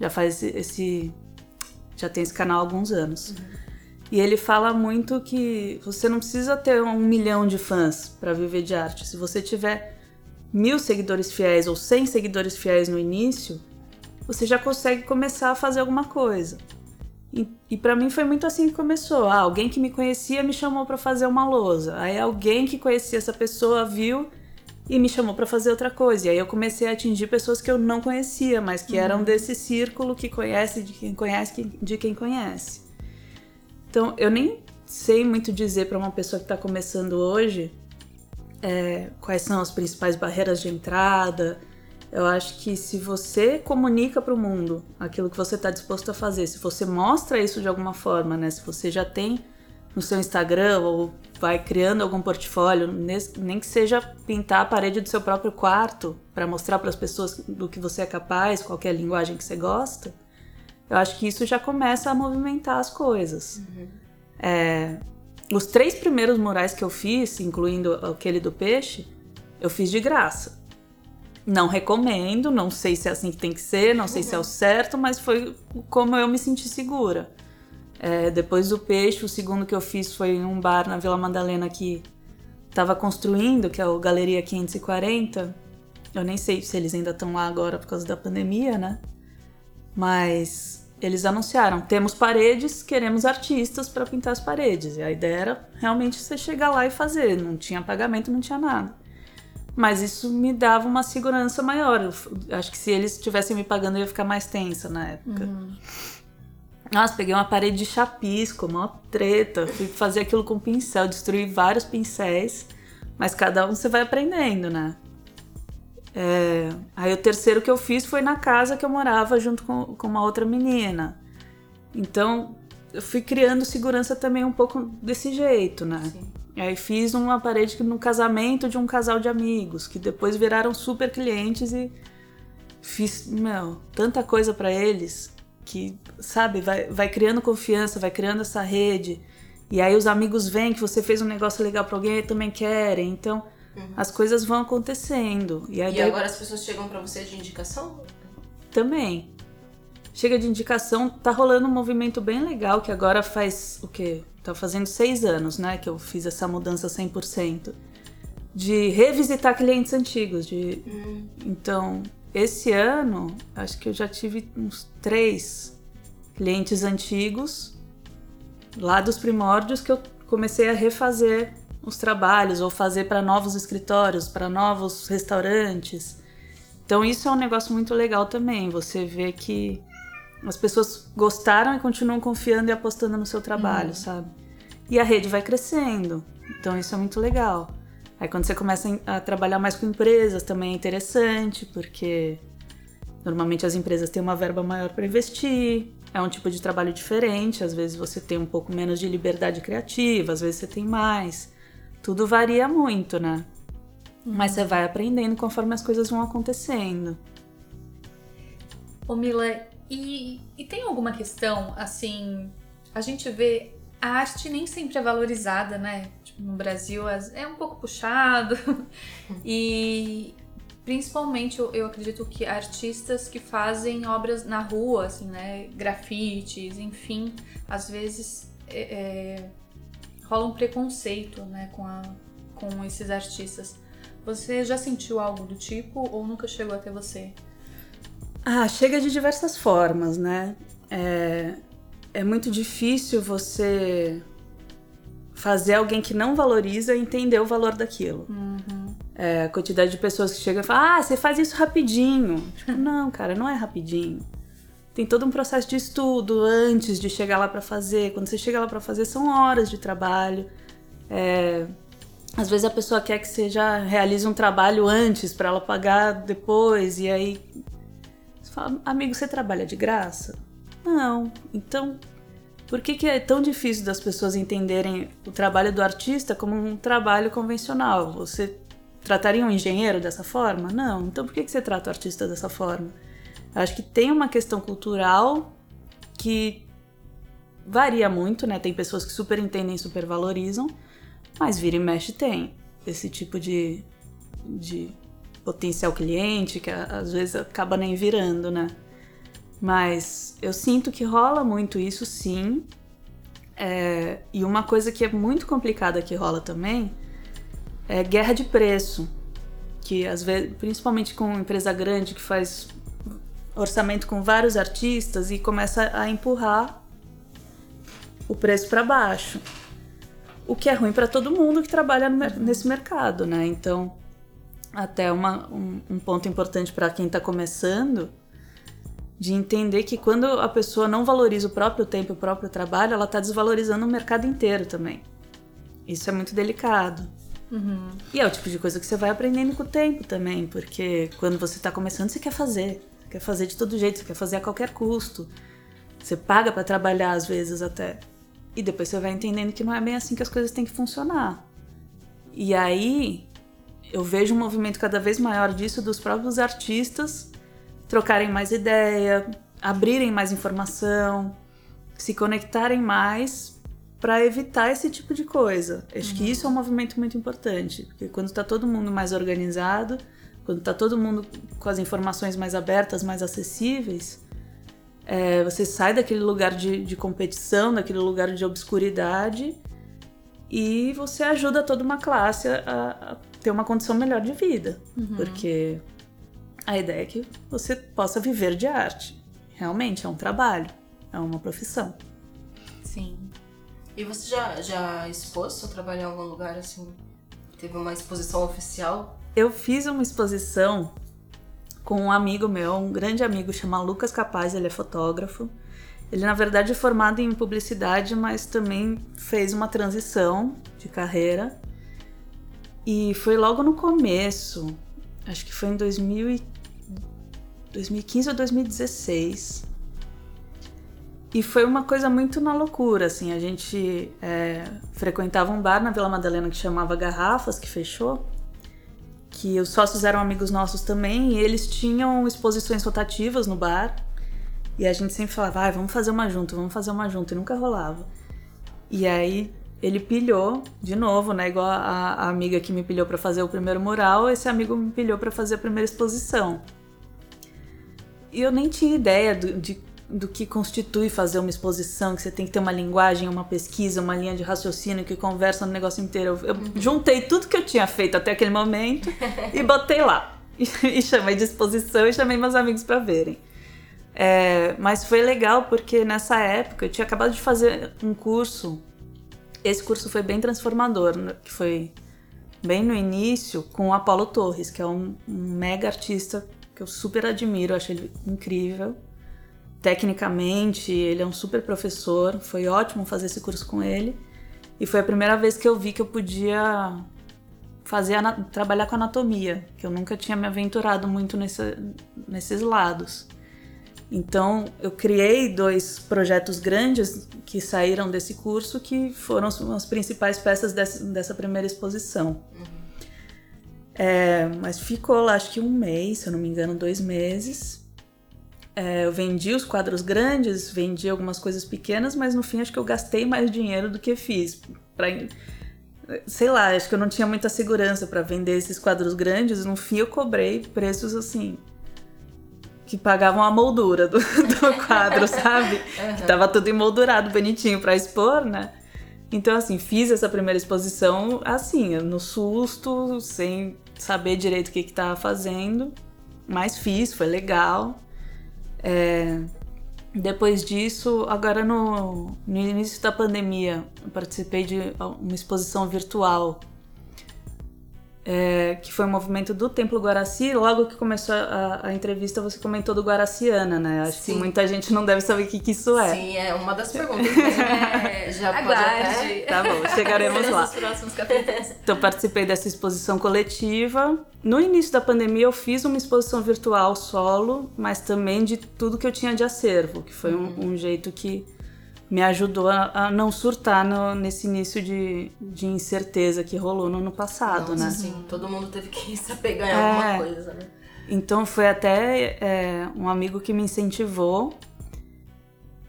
C: já faz esse, já tem esse canal há alguns anos. Uhum. E ele fala muito que você não precisa ter um milhão de fãs para viver de arte. Se você tiver mil seguidores fiéis ou cem seguidores fiéis no início, você já consegue começar a fazer alguma coisa. E, e para mim foi muito assim que começou. Ah, alguém que me conhecia me chamou para fazer uma lousa. Aí alguém que conhecia essa pessoa viu e me chamou para fazer outra coisa. E aí eu comecei a atingir pessoas que eu não conhecia, mas que uhum. eram desse círculo que conhece de quem conhece de quem conhece. Então eu nem sei muito dizer para uma pessoa que está começando hoje é, quais são as principais barreiras de entrada, eu acho que se você comunica para o mundo aquilo que você está disposto a fazer, se você mostra isso de alguma forma, né? Se você já tem no seu Instagram ou vai criando algum portfólio, nem que seja pintar a parede do seu próprio quarto para mostrar para as pessoas do que você é capaz, qual é linguagem que você gosta, eu acho que isso já começa a movimentar as coisas. Uhum. É, os três primeiros murais que eu fiz, incluindo aquele do peixe, eu fiz de graça. Não recomendo, não sei se é assim que tem que ser, não sei se é o certo, mas foi como eu me senti segura. É, depois do peixe, o segundo que eu fiz foi em um bar na Vila Madalena que estava construindo, que é o Galeria 540. Eu nem sei se eles ainda estão lá agora por causa da pandemia, né? Mas eles anunciaram: temos paredes, queremos artistas para pintar as paredes. E a ideia era realmente você chegar lá e fazer. Não tinha pagamento, não tinha nada. Mas isso me dava uma segurança maior. Eu acho que se eles estivessem me pagando, eu ia ficar mais tensa na época. Uhum. Nossa, peguei uma parede de chapisco, uma treta. Fui fazer aquilo com pincel, destruí vários pincéis. Mas cada um você vai aprendendo, né? É... Aí o terceiro que eu fiz foi na casa que eu morava junto com, com uma outra menina. Então eu fui criando segurança também um pouco desse jeito, né? Sim. Aí fiz uma parede no casamento de um casal de amigos, que depois viraram super clientes e fiz, meu, tanta coisa para eles que, sabe, vai, vai criando confiança, vai criando essa rede. E aí os amigos veem que você fez um negócio legal para alguém e também querem. Então, uhum. as coisas vão acontecendo.
A: E, aí, e agora as pessoas chegam para você de indicação?
C: Também. Chega de indicação, tá rolando um movimento bem legal que agora faz o quê? Tá fazendo seis anos, né, que eu fiz essa mudança 100%. De revisitar clientes antigos. De... Hum. Então, esse ano, acho que eu já tive uns três clientes antigos, lá dos primórdios, que eu comecei a refazer os trabalhos ou fazer para novos escritórios, para novos restaurantes. Então, isso é um negócio muito legal também. Você vê que as pessoas gostaram e continuam confiando e apostando no seu trabalho, uhum. sabe? E a rede vai crescendo. Então isso é muito legal. Aí quando você começa a trabalhar mais com empresas também é interessante, porque normalmente as empresas têm uma verba maior para investir. É um tipo de trabalho diferente, às vezes você tem um pouco menos de liberdade criativa, às vezes você tem mais. Tudo varia muito, né? Mas você vai aprendendo conforme as coisas vão acontecendo.
B: Ô Mila, e, e tem alguma questão, assim, a gente vê a arte nem sempre é valorizada, né? Tipo, no Brasil é um pouco puxado. e principalmente eu, eu, acredito que artistas que fazem obras na rua, assim, né? Grafites, enfim, às vezes é, é, rola um preconceito, né? Com, a, com esses artistas. Você já sentiu algo do tipo ou nunca chegou até você?
C: Ah, chega de diversas formas, né? É, é muito difícil você fazer alguém que não valoriza entender o valor daquilo.
B: Uhum.
C: É, a quantidade de pessoas que chegam e falam, ah, você faz isso rapidinho. Tipo, não, cara, não é rapidinho. Tem todo um processo de estudo antes de chegar lá para fazer. Quando você chega lá para fazer, são horas de trabalho. É, às vezes a pessoa quer que você já realize um trabalho antes para ela pagar depois. E aí você fala, amigo, você trabalha de graça? Não. Então, por que, que é tão difícil das pessoas entenderem o trabalho do artista como um trabalho convencional? Você trataria um engenheiro dessa forma? Não. Então por que, que você trata o artista dessa forma? Acho que tem uma questão cultural que varia muito, né? Tem pessoas que super entendem e super valorizam, mas vira e mexe tem esse tipo de, de potencial cliente que às vezes acaba nem virando, né? Mas eu sinto que rola muito isso sim. É, e uma coisa que é muito complicada que rola também é guerra de preço. Que às vezes, principalmente com empresa grande que faz orçamento com vários artistas e começa a empurrar o preço para baixo. O que é ruim para todo mundo que trabalha nesse mercado, né? Então, até uma, um, um ponto importante para quem está começando de entender que quando a pessoa não valoriza o próprio tempo, o próprio trabalho, ela está desvalorizando o mercado inteiro também. Isso é muito delicado.
B: Uhum.
C: E é o tipo de coisa que você vai aprendendo com o tempo também, porque quando você está começando, você quer fazer. Quer fazer de todo jeito, quer fazer a qualquer custo. Você paga para trabalhar às vezes até. E depois você vai entendendo que não é bem assim que as coisas têm que funcionar. E aí eu vejo um movimento cada vez maior disso dos próprios artistas trocarem mais ideia, abrirem mais informação, se conectarem mais para evitar esse tipo de coisa. Acho uhum. que isso é um movimento muito importante, porque quando está todo mundo mais organizado, quando está todo mundo com as informações mais abertas, mais acessíveis, é, você sai daquele lugar de, de competição, daquele lugar de obscuridade e você ajuda toda uma classe a, a ter uma condição melhor de vida, uhum. porque a ideia é que você possa viver de arte. Realmente é um trabalho, é uma profissão.
B: Sim.
A: E você já, já expôs seu trabalho em algum lugar assim? Teve uma exposição oficial?
C: Eu fiz uma exposição com um amigo meu, um grande amigo, chama Lucas Capaz, ele é fotógrafo. Ele, na verdade, é formado em publicidade, mas também fez uma transição de carreira. E foi logo no começo, acho que foi em 2000 2015 ou 2016. E foi uma coisa muito na loucura, assim. A gente é, frequentava um bar na Vila Madalena que chamava Garrafas, que fechou. Que os sócios eram amigos nossos também, e eles tinham exposições rotativas no bar. E a gente sempre falava, ah, vamos fazer uma junto, vamos fazer uma junto, e nunca rolava. E aí ele pilhou de novo, né? Igual a, a amiga que me pilhou para fazer o primeiro mural, esse amigo me pilhou para fazer a primeira exposição. E eu nem tinha ideia do, de, do que constitui fazer uma exposição, que você tem que ter uma linguagem, uma pesquisa, uma linha de raciocínio que conversa no negócio inteiro. Eu, uhum. juntei tudo que eu tinha feito até aquele momento e botei lá. E, e chamei de exposição e chamei meus amigos para verem. É, mas foi legal porque nessa época eu tinha acabado de fazer um curso. Esse curso foi bem transformador, né, que foi bem no início com o Apolo Torres, que é um, um mega artista que eu super admiro, acho ele incrível. Tecnicamente, ele é um super professor, foi ótimo fazer esse curso com ele. E foi a primeira vez que eu vi que eu podia fazer trabalhar com anatomia, que eu nunca tinha me aventurado muito nesse, nesses lados. Então, eu criei dois projetos grandes que saíram desse curso, que foram as principais peças dessa, dessa primeira exposição. Uhum. É, mas ficou lá acho que um mês, se eu não me engano, dois meses. É, eu vendi os quadros grandes, vendi algumas coisas pequenas, mas no fim acho que eu gastei mais dinheiro do que fiz. Pra, sei lá, acho que eu não tinha muita segurança para vender esses quadros grandes. No fim eu cobrei preços assim que pagavam a moldura do, do quadro, sabe? Uhum. Que tava tudo emoldurado, bonitinho para expor, né? Então, assim, fiz essa primeira exposição assim, no susto, sem saber direito o que estava fazendo, mas fiz, foi legal. É, depois disso, agora no, no início da pandemia, participei de uma exposição virtual é, que foi um movimento do Templo Guaraci. Logo que começou a, a entrevista, você comentou do Guaraciana, né? Acho Sim. que muita gente não deve saber o que, que isso é.
A: Sim, é uma das perguntas. é, já Aguarde. Até...
C: Tá bom, chegaremos lá. Então, participei dessa exposição coletiva. No início da pandemia, eu fiz uma exposição virtual solo, mas também de tudo que eu tinha de acervo, que foi um, uhum. um jeito que me ajudou a, a não surtar no, nesse início de, de incerteza que rolou no ano passado,
A: Nossa,
C: né?
A: Sim, todo mundo teve que saber ganhar é, alguma coisa, né?
C: Então foi até é, um amigo que me incentivou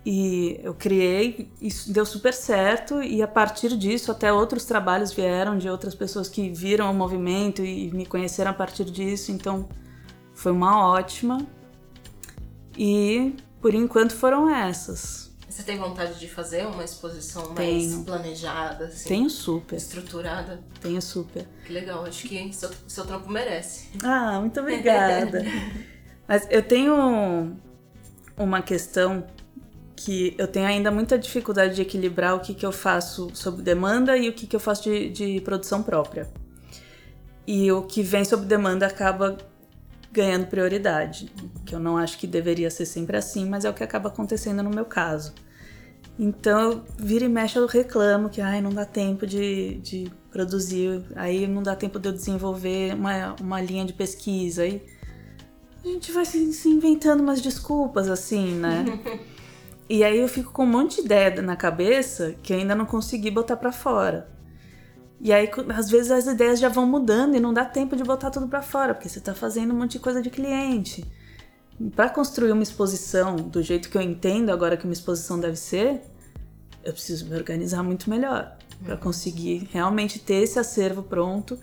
C: e eu criei, isso deu super certo e a partir disso até outros trabalhos vieram de outras pessoas que viram o movimento e me conheceram a partir disso, então foi uma ótima. E por enquanto foram essas.
A: Você tem vontade de fazer uma exposição mais Tenho. planejada, assim?
C: Tenho super.
A: Estruturada?
C: Tenho super.
A: Que legal, acho que seu, seu trampo merece.
C: Ah, muito obrigada. Mas eu tenho uma questão que eu tenho ainda muita dificuldade de equilibrar o que, que eu faço sob demanda e o que, que eu faço de, de produção própria. E o que vem sob demanda acaba ganhando prioridade, que eu não acho que deveria ser sempre assim, mas é o que acaba acontecendo no meu caso. Então, vira e mexe eu reclamo que ai, não dá tempo de, de produzir, aí não dá tempo de eu desenvolver uma, uma linha de pesquisa, aí a gente vai se, se inventando umas desculpas assim, né? e aí eu fico com um monte de ideia na cabeça que ainda não consegui botar para fora. E aí, às vezes, as ideias já vão mudando e não dá tempo de botar tudo para fora, porque você está fazendo um monte de coisa de cliente. Para construir uma exposição do jeito que eu entendo agora que uma exposição deve ser, eu preciso me organizar muito melhor para conseguir realmente ter esse acervo pronto,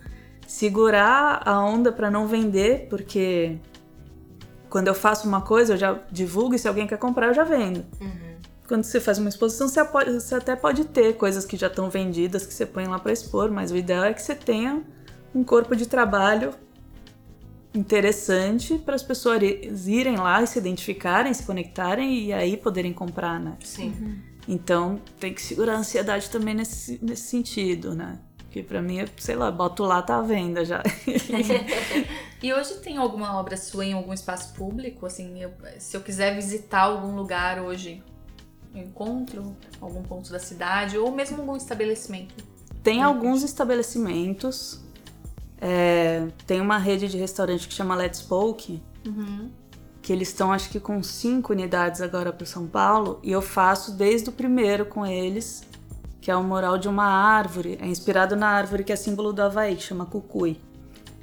C: segurar a onda para não vender, porque quando eu faço uma coisa eu já divulgo e se alguém quer comprar eu já vendo. Uhum quando você faz uma exposição, você, pode, você até pode ter coisas que já estão vendidas que você põe lá para expor, mas o ideal é que você tenha um corpo de trabalho interessante para as pessoas irem lá e se identificarem, se conectarem e aí poderem comprar, né?
A: Sim. Uhum.
C: Então tem que segurar a ansiedade também nesse, nesse sentido, né? Porque para mim, sei lá, boto lá, tá à venda já.
B: e hoje tem alguma obra sua em algum espaço público? Assim, eu, se eu quiser visitar algum lugar hoje, encontro, algum ponto da cidade ou mesmo algum estabelecimento?
C: Tem alguns estabelecimentos. É, tem uma rede de restaurante que chama Let's Poke, uhum. que eles estão acho que com cinco unidades agora para São Paulo e eu faço desde o primeiro com eles, que é o mural de uma árvore, é inspirado na árvore que é símbolo do Havaí, que chama cucuy.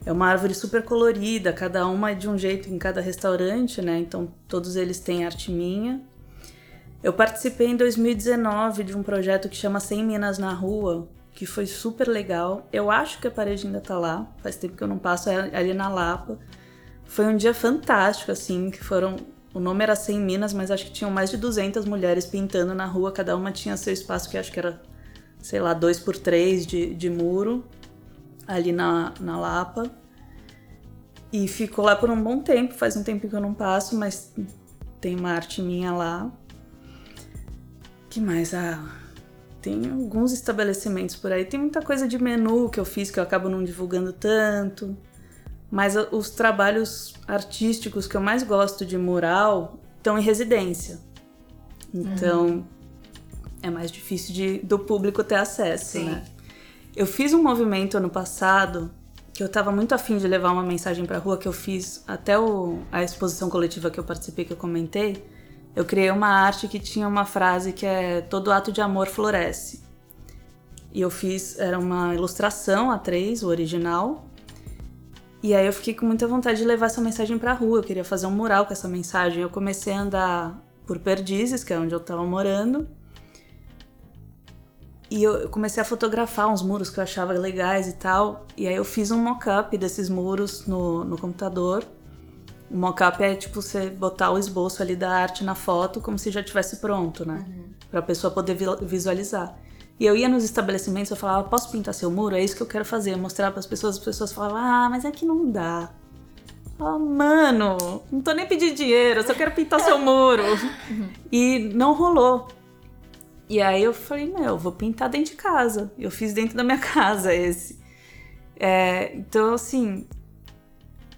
C: É uma árvore super colorida, cada uma é de um jeito em cada restaurante, né? Então todos eles têm arte minha. Eu participei em 2019 de um projeto que chama 100 Minas na Rua, que foi super legal. Eu acho que a parede ainda tá lá, faz tempo que eu não passo é ali na Lapa. Foi um dia fantástico, assim, que foram. O nome era 100 Minas, mas acho que tinham mais de 200 mulheres pintando na rua, cada uma tinha seu espaço, que acho que era, sei lá, 2 por 3 de, de muro, ali na, na Lapa. E ficou lá por um bom tempo, faz um tempo que eu não passo, mas tem uma arte minha lá que mais? Ah, tem alguns estabelecimentos por aí. Tem muita coisa de menu que eu fiz que eu acabo não divulgando tanto. Mas os trabalhos artísticos que eu mais gosto de mural estão em residência. Então uhum. é mais difícil de, do público ter acesso, Sim. né? Eu fiz um movimento ano passado que eu estava muito afim de levar uma mensagem para rua que eu fiz até o, a exposição coletiva que eu participei que eu comentei eu criei uma arte que tinha uma frase que é todo ato de amor floresce. E eu fiz, era uma ilustração a três, o original. E aí eu fiquei com muita vontade de levar essa mensagem pra rua, eu queria fazer um mural com essa mensagem. Eu comecei a andar por Perdizes, que é onde eu tava morando. E eu comecei a fotografar uns muros que eu achava legais e tal. E aí eu fiz um mock-up desses muros no, no computador o mockup é tipo você botar o esboço ali da arte na foto como se já tivesse pronto, né? Uhum. Pra pessoa poder visualizar. E eu ia nos estabelecimentos, eu falava, posso pintar seu muro? É isso que eu quero fazer, mostrar para as pessoas. As pessoas falavam, ah, mas é que não dá. Oh, mano, não tô nem pedindo dinheiro, eu só quero pintar seu muro. e não rolou. E aí eu falei, meu, vou pintar dentro de casa. Eu fiz dentro da minha casa esse. É, então, assim,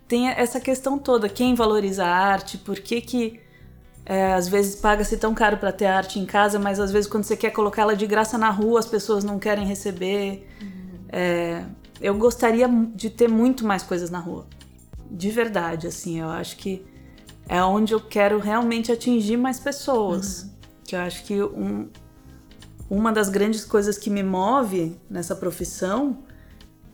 C: tem essa questão toda, quem valoriza a arte, por que que é, às vezes paga-se tão caro para ter arte em casa, mas às vezes quando você quer colocar ela de graça na rua, as pessoas não querem receber. Uhum. É, eu gostaria de ter muito mais coisas na rua. De verdade, assim, eu acho que é onde eu quero realmente atingir mais pessoas. Uhum. Que eu acho que um, uma das grandes coisas que me move nessa profissão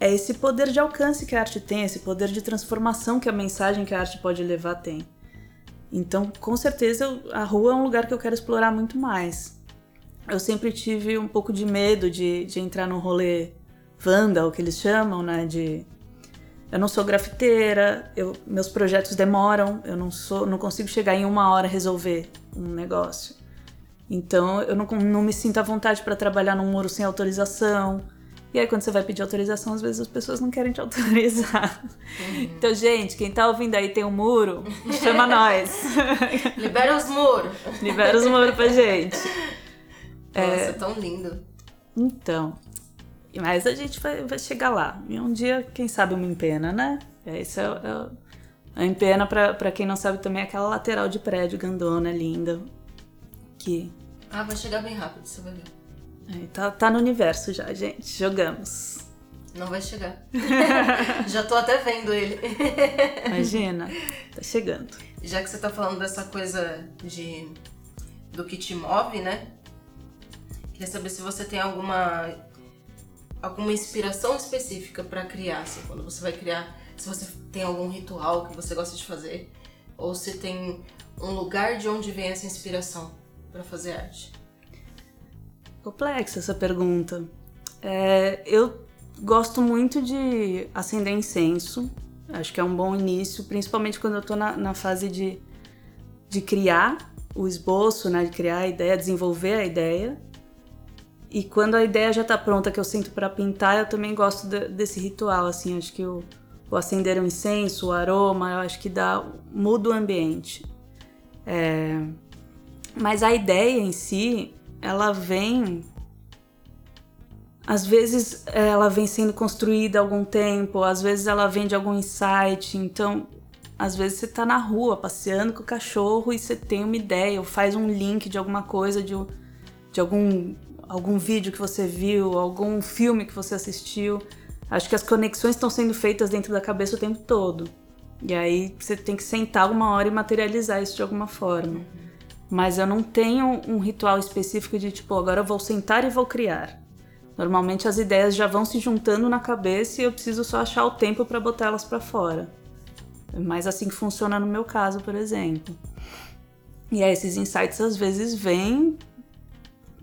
C: é esse poder de alcance que a arte tem, esse poder de transformação que a mensagem que a arte pode levar tem. Então, com certeza, a rua é um lugar que eu quero explorar muito mais. Eu sempre tive um pouco de medo de, de entrar no rolê o que eles chamam, né? De eu não sou grafiteira, eu, meus projetos demoram, eu não sou, não consigo chegar em uma hora resolver um negócio. Então eu não, não me sinto à vontade para trabalhar num muro sem autorização. E aí, quando você vai pedir autorização, às vezes as pessoas não querem te autorizar. Uhum. Então, gente, quem tá ouvindo aí tem um muro, chama nós.
A: Libera os muros.
C: Libera os muros pra gente.
A: Nossa, é tão lindo.
C: Então. Mas a gente vai, vai chegar lá. E um dia, quem sabe, uma empena, né? Isso é, é, a empena, pra, pra quem não sabe, também é aquela lateral de prédio grandona, linda. Que.
A: Ah, vai chegar bem rápido, você vai ver.
C: É, tá, tá no universo já, gente. Jogamos.
A: Não vai chegar. já tô até vendo ele.
C: Imagina, tá chegando.
A: Já que você tá falando dessa coisa de do que te move, né? Queria saber se você tem alguma alguma inspiração específica para criar, assim, quando você vai criar, se você tem algum ritual que você gosta de fazer, ou se tem um lugar de onde vem essa inspiração para fazer arte.
C: Complexa essa pergunta. É, eu gosto muito de acender incenso. Acho que é um bom início, principalmente quando eu tô na, na fase de, de criar o esboço, né? De criar a ideia, desenvolver a ideia. E quando a ideia já tá pronta, que eu sinto para pintar, eu também gosto de, desse ritual, assim. Acho que o, o acender um incenso, o aroma, eu acho que dá muda o ambiente. É, mas a ideia em si, ela vem às vezes ela vem sendo construída há algum tempo, às vezes ela vem de algum insight, então às vezes você tá na rua passeando com o cachorro e você tem uma ideia, ou faz um link de alguma coisa, de, de algum, algum vídeo que você viu, algum filme que você assistiu. Acho que as conexões estão sendo feitas dentro da cabeça o tempo todo. E aí você tem que sentar uma hora e materializar isso de alguma forma mas eu não tenho um ritual específico de tipo, agora eu vou sentar e vou criar. Normalmente as ideias já vão se juntando na cabeça e eu preciso só achar o tempo para botar elas para fora. Mais assim que funciona no meu caso, por exemplo. E aí esses insights às vezes vêm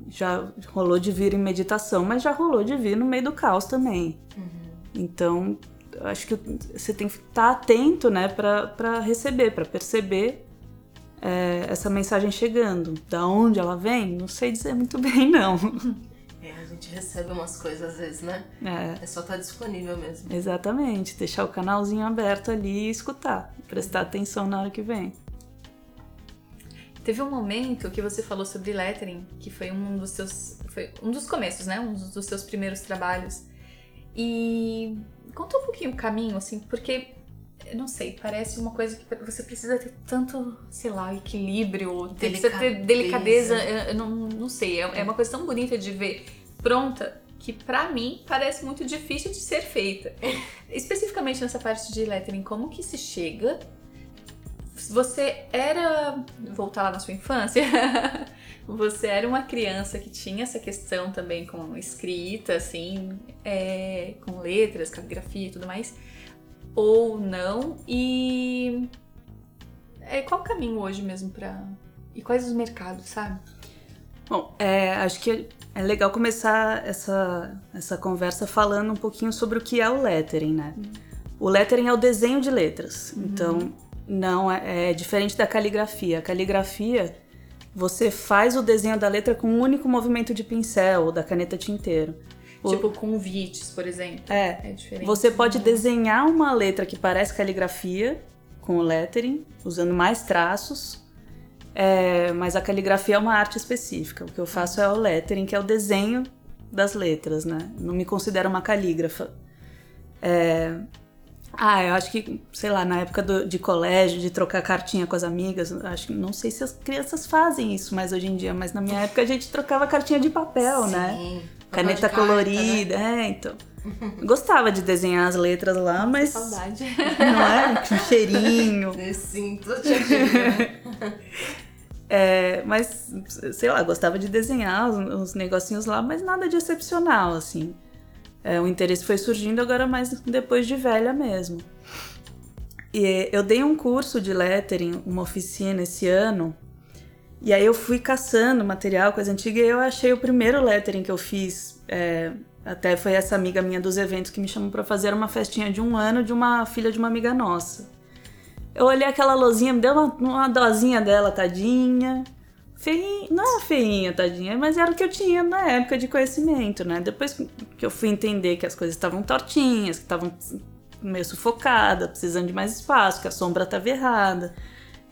C: já rolou de vir em meditação, mas já rolou de vir no meio do caos também. Uhum. Então, acho que você tem que estar atento, né, para receber, para perceber é, essa mensagem chegando. Da onde ela vem, não sei dizer muito bem, não.
A: É, a gente recebe umas coisas às vezes, né? É. É só estar tá disponível mesmo.
C: Exatamente, deixar o canalzinho aberto ali e escutar, prestar atenção na hora que vem.
B: Teve um momento que você falou sobre lettering, que foi um dos seus, foi um dos começos, né? Um dos seus primeiros trabalhos. E conta um pouquinho o caminho, assim, porque não sei, parece uma coisa que você precisa ter tanto, sei lá, equilíbrio, delicadeza. precisa ter delicadeza, eu não, não sei, é, é uma coisa tão bonita de ver pronta que para mim parece muito difícil de ser feita. Especificamente nessa parte de lettering, como que se chega? Você era, voltar lá na sua infância, você era uma criança que tinha essa questão também com escrita, assim, é, com letras, caligrafia e tudo mais ou não? E é, qual o caminho hoje mesmo para e quais os mercados, sabe?
C: Bom, é, acho que é legal começar essa, essa conversa falando um pouquinho sobre o que é o lettering, né? Uhum. O lettering é o desenho de letras, uhum. então não é, é, diferente da caligrafia. A caligrafia você faz o desenho da letra com um único movimento de pincel ou da caneta tinteiro. O-
B: Tipo convites, por exemplo.
C: é,
B: É diferente.
C: você pode desenhar uma letra que parece caligrafia com o lettering, usando mais traços. É, mas a caligrafia é uma arte específica. O que eu faço é o lettering, que é o desenho das letras, né? Não me considero uma calígrafa. É, Ah, eu acho que, sei lá, na época do- de colégio, de trocar cartinha com as amigas, acho que não sei se as crianças fazem isso mais hoje em dia, mas na minha época a gente trocava cartinha de papel, né?
A: Sim. Papel
C: Caneta
A: carta,
C: colorida,
A: né?
C: é, então. Gostava de desenhar as letras lá, mas não
B: Saudade.
C: é? Com cheirinho.
A: Eu sinto, tia Gina.
C: É, mas, sei lá, gostava de desenhar os, os negocinhos lá, mas nada de excepcional, assim. É, o interesse foi surgindo agora mais depois de velha mesmo. E eu dei um curso de lettering, uma oficina esse ano, e aí eu fui caçando material, coisa antiga, e eu achei o primeiro lettering que eu fiz. é, até foi essa amiga minha dos eventos que me chamou pra fazer uma festinha de um ano de uma filha de uma amiga nossa. Eu olhei aquela lozinha, me deu uma, uma dosinha dela, tadinha. Feinha, não era feinha, tadinha, mas era o que eu tinha na época de conhecimento, né? Depois que eu fui entender que as coisas estavam tortinhas, que estavam meio sufocadas, precisando de mais espaço, que a sombra estava errada.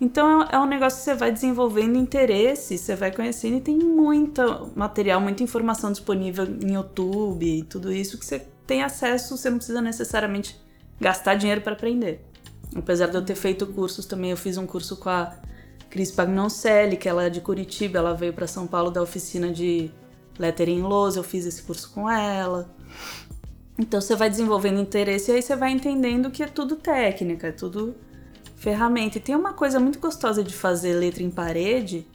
C: Então é é um negócio que você vai desenvolvendo interesse, você vai conhecendo e tem muito material, muita informação disponível em YouTube e tudo isso que você tem acesso, você não precisa necessariamente gastar dinheiro para aprender. Apesar de eu ter feito cursos também, eu fiz um curso com a Cris Pagnoncelli, que ela é de Curitiba, ela veio para São Paulo da oficina de lettering lousa, eu fiz esse curso com ela. Então você vai desenvolvendo interesse e aí você vai entendendo que é tudo técnica, é tudo ferramenta. E tem uma coisa muito gostosa de fazer letra em parede,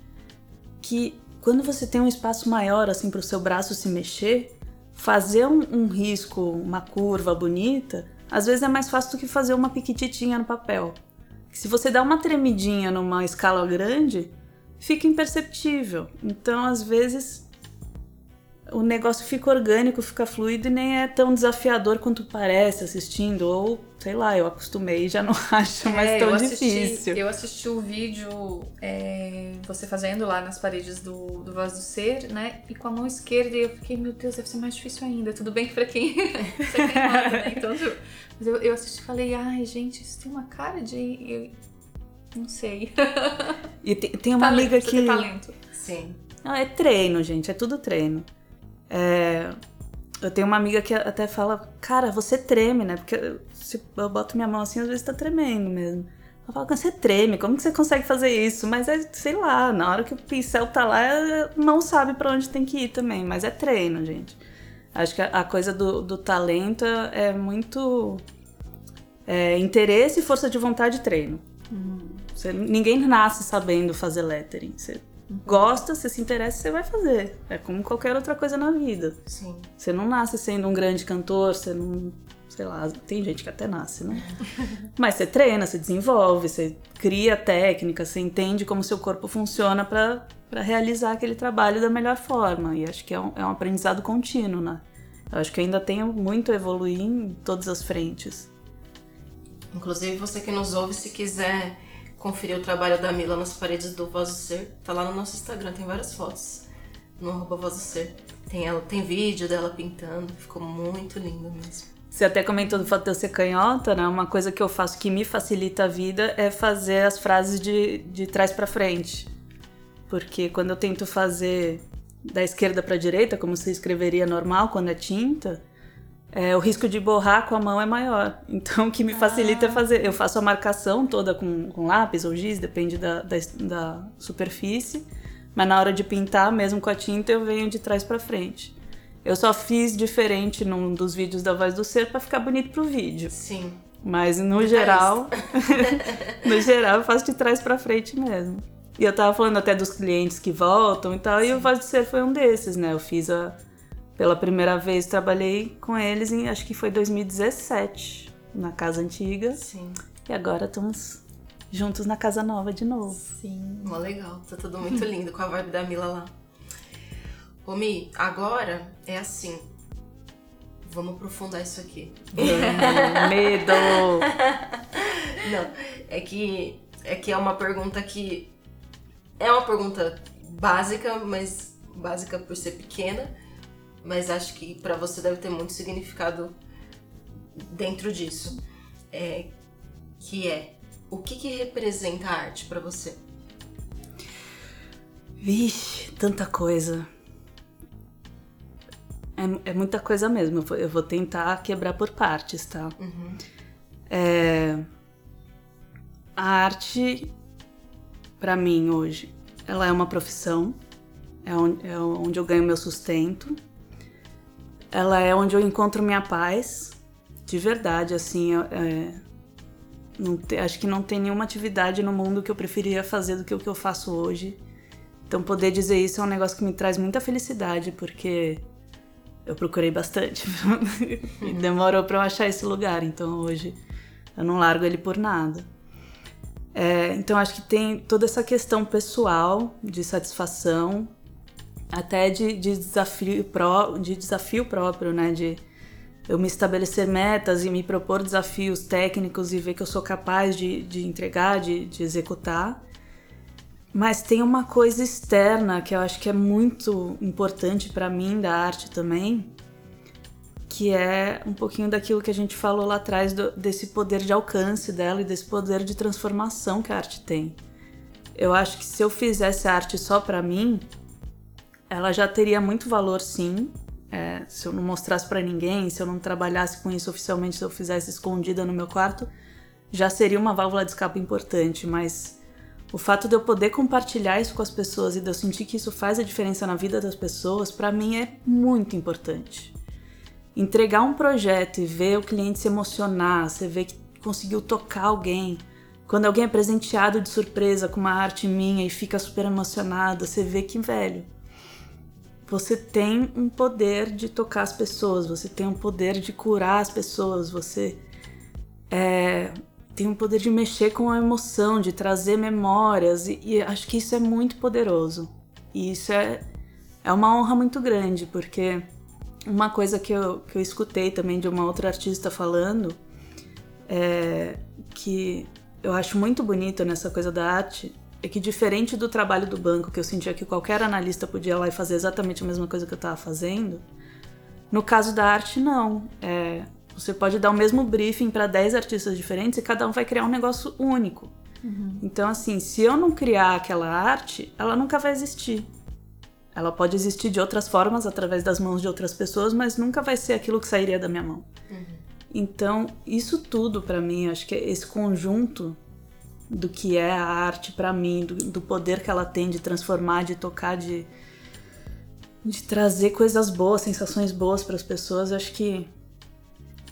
C: que quando você tem um espaço maior assim para o seu braço se mexer, fazer um, um risco, uma curva bonita, às vezes é mais fácil do que fazer uma piquititinha no papel. Se você dá uma tremidinha numa escala grande, fica imperceptível. Então, às vezes, o negócio fica orgânico, fica fluido e nem é tão desafiador quanto parece assistindo. Ou, sei lá, eu acostumei e já não acho mais
B: É,
C: tão
B: eu assisti,
C: difícil.
B: Eu assisti o vídeo é, você fazendo lá nas paredes do, do Voz do Ser, né? E com a mão esquerda eu fiquei, meu Deus, deve ser mais difícil ainda. Tudo bem que pra quem você é queimado, né? Então, tipo, mas eu, eu assisti e falei, ai, gente, isso tem uma cara de. Eu, não sei.
C: E tem, tem uma
B: Talento,
C: amiga que.
B: tem talento.
A: Sim.
C: Não, é treino, gente, é tudo treino. É, Eu tenho uma amiga que até fala, cara, você treme, né? Porque se eu boto minha mão assim, às vezes tá tremendo mesmo. Ela fala, você treme, como que você consegue fazer isso? Mas é, sei lá, na hora que o pincel tá lá, a mão sabe pra onde tem que ir também. Mas é treino, gente. Acho que a, coisa do, do talento é muito é, interesse, força de vontade e treino. Você- ninguém nasce sabendo fazer lettering. Você gosta, você se interessa, você vai fazer. É como qualquer outra coisa na vida.
A: Sim.
C: Você não nasce sendo um grande cantor, você não. Sei lá, tem gente que até nasce, né? Mas você treina, você desenvolve, você cria técnica, você entende como seu corpo funciona pra realizar aquele trabalho da melhor forma. E acho que é um, é um aprendizado contínuo, né? Eu acho que ainda tenho muito a evoluir em todas as frentes.
A: Inclusive, você que nos ouve, se quiser conferir o trabalho da Mila nas paredes do Voz do Ser, tá lá no nosso Instagram, tem várias fotos no arroba Voz do Ser. Tem, ela, tem vídeo dela pintando, ficou muito lindo mesmo.
C: Você até comentou do fato de eu ser canhota, né? Uma coisa que eu faço que me facilita a vida é fazer as frases de, de trás pra frente. Porque quando eu tento fazer da esquerda pra direita, como você escreveria normal quando é tinta, é, o risco de borrar com a mão é maior. Então, o que me facilita é fazer. Eu faço a marcação toda com, com lápis ou giz, depende da, da, da superfície. Mas na hora de pintar, mesmo com a tinta, eu venho de trás pra frente. Eu só fiz diferente num dos vídeos da Voz do Ser pra ficar bonito pro vídeo.
A: Sim.
C: Mas no geral, no geral eu faço de trás pra frente mesmo. E eu tava falando até dos clientes que voltam e tal, e o Voz do Ser foi um desses, né? Eu fiz a pela primeira vez trabalhei com eles em acho que foi 2017, na casa antiga,
A: Sim.
C: e agora estamos juntos na casa nova de novo.
B: Sim.
A: Mó legal, tá tudo muito lindo com a vibe da Mila lá. Ô Mi, agora é assim. Vamos aprofundar isso aqui.
C: Medo!
A: Não, é que é que é uma pergunta que é uma pergunta básica, mas básica por ser pequena, mas acho que para você deve ter muito significado dentro disso. É, que é o que, que representa a arte para você?
C: Vixe, tanta coisa. É, é, muita coisa mesmo. Eu vou, eu vou, tentar quebrar por partes, tá? Uhum. É, a arte, para mim hoje, ela é uma profissão. É onde, é onde eu ganho meu sustento. Ela é onde eu encontro minha paz. De verdade, assim. É, te, acho que não tem nenhuma atividade no mundo que eu preferia fazer do que o que eu faço hoje. Então, poder dizer isso é um negócio que me traz muita felicidade, porque eu procurei bastante. e demorou para eu achar esse lugar. Então, hoje, eu não largo ele por nada. É, então, acho que tem toda essa questão pessoal de satisfação, até de, de desafio, pró, de desafio próprio, né? De eu me estabelecer metas e me propor desafios técnicos e ver que eu sou capaz de, de entregar, de, de executar. Mas tem uma coisa externa que eu acho que é muito importante para mim da arte também, que é um pouquinho daquilo que a gente falou lá atrás do, desse poder de alcance dela e desse poder de transformação que a arte tem. Eu acho que se eu fizesse arte só para mim, ela já teria muito valor sim, é, se eu não mostrasse para ninguém, se eu não trabalhasse com isso oficialmente, se eu fizesse escondida no meu quarto, já seria uma válvula de escape importante, mas o fato de eu poder compartilhar isso com as pessoas e de eu sentir que isso faz a diferença na vida das pessoas, para mim é muito importante. Entregar um projeto e ver o cliente se emocionar, você ver que conseguiu tocar alguém, quando alguém é presenteado de surpresa com uma arte minha e fica super emocionado, você vê que, velho, você tem um poder de tocar as pessoas, você tem um poder de curar as pessoas, você é, tem um poder de mexer com a emoção, de trazer memórias, e, e, acho que isso é muito poderoso. E isso é, é uma honra muito grande, porque uma coisa que eu, que eu escutei também de uma outra artista falando, é, que eu acho muito bonito nessa coisa da arte, é que diferente do trabalho do banco, que eu sentia que qualquer analista podia ir lá e fazer exatamente a mesma coisa que eu estava fazendo, no caso da arte, não. É, você pode dar o mesmo briefing para 10 artistas diferentes e cada um vai criar um negócio único. Uhum. Então, assim, se eu não criar aquela arte, ela nunca vai existir. Ela pode existir de outras formas, através das mãos de outras pessoas, mas nunca vai ser aquilo que sairia da minha mão. Uhum. Então, isso tudo para mim, acho que é esse conjunto do que é a arte para mim, do, do, poder que ela tem de transformar, de tocar, de, de trazer coisas boas, sensações boas para as pessoas, acho que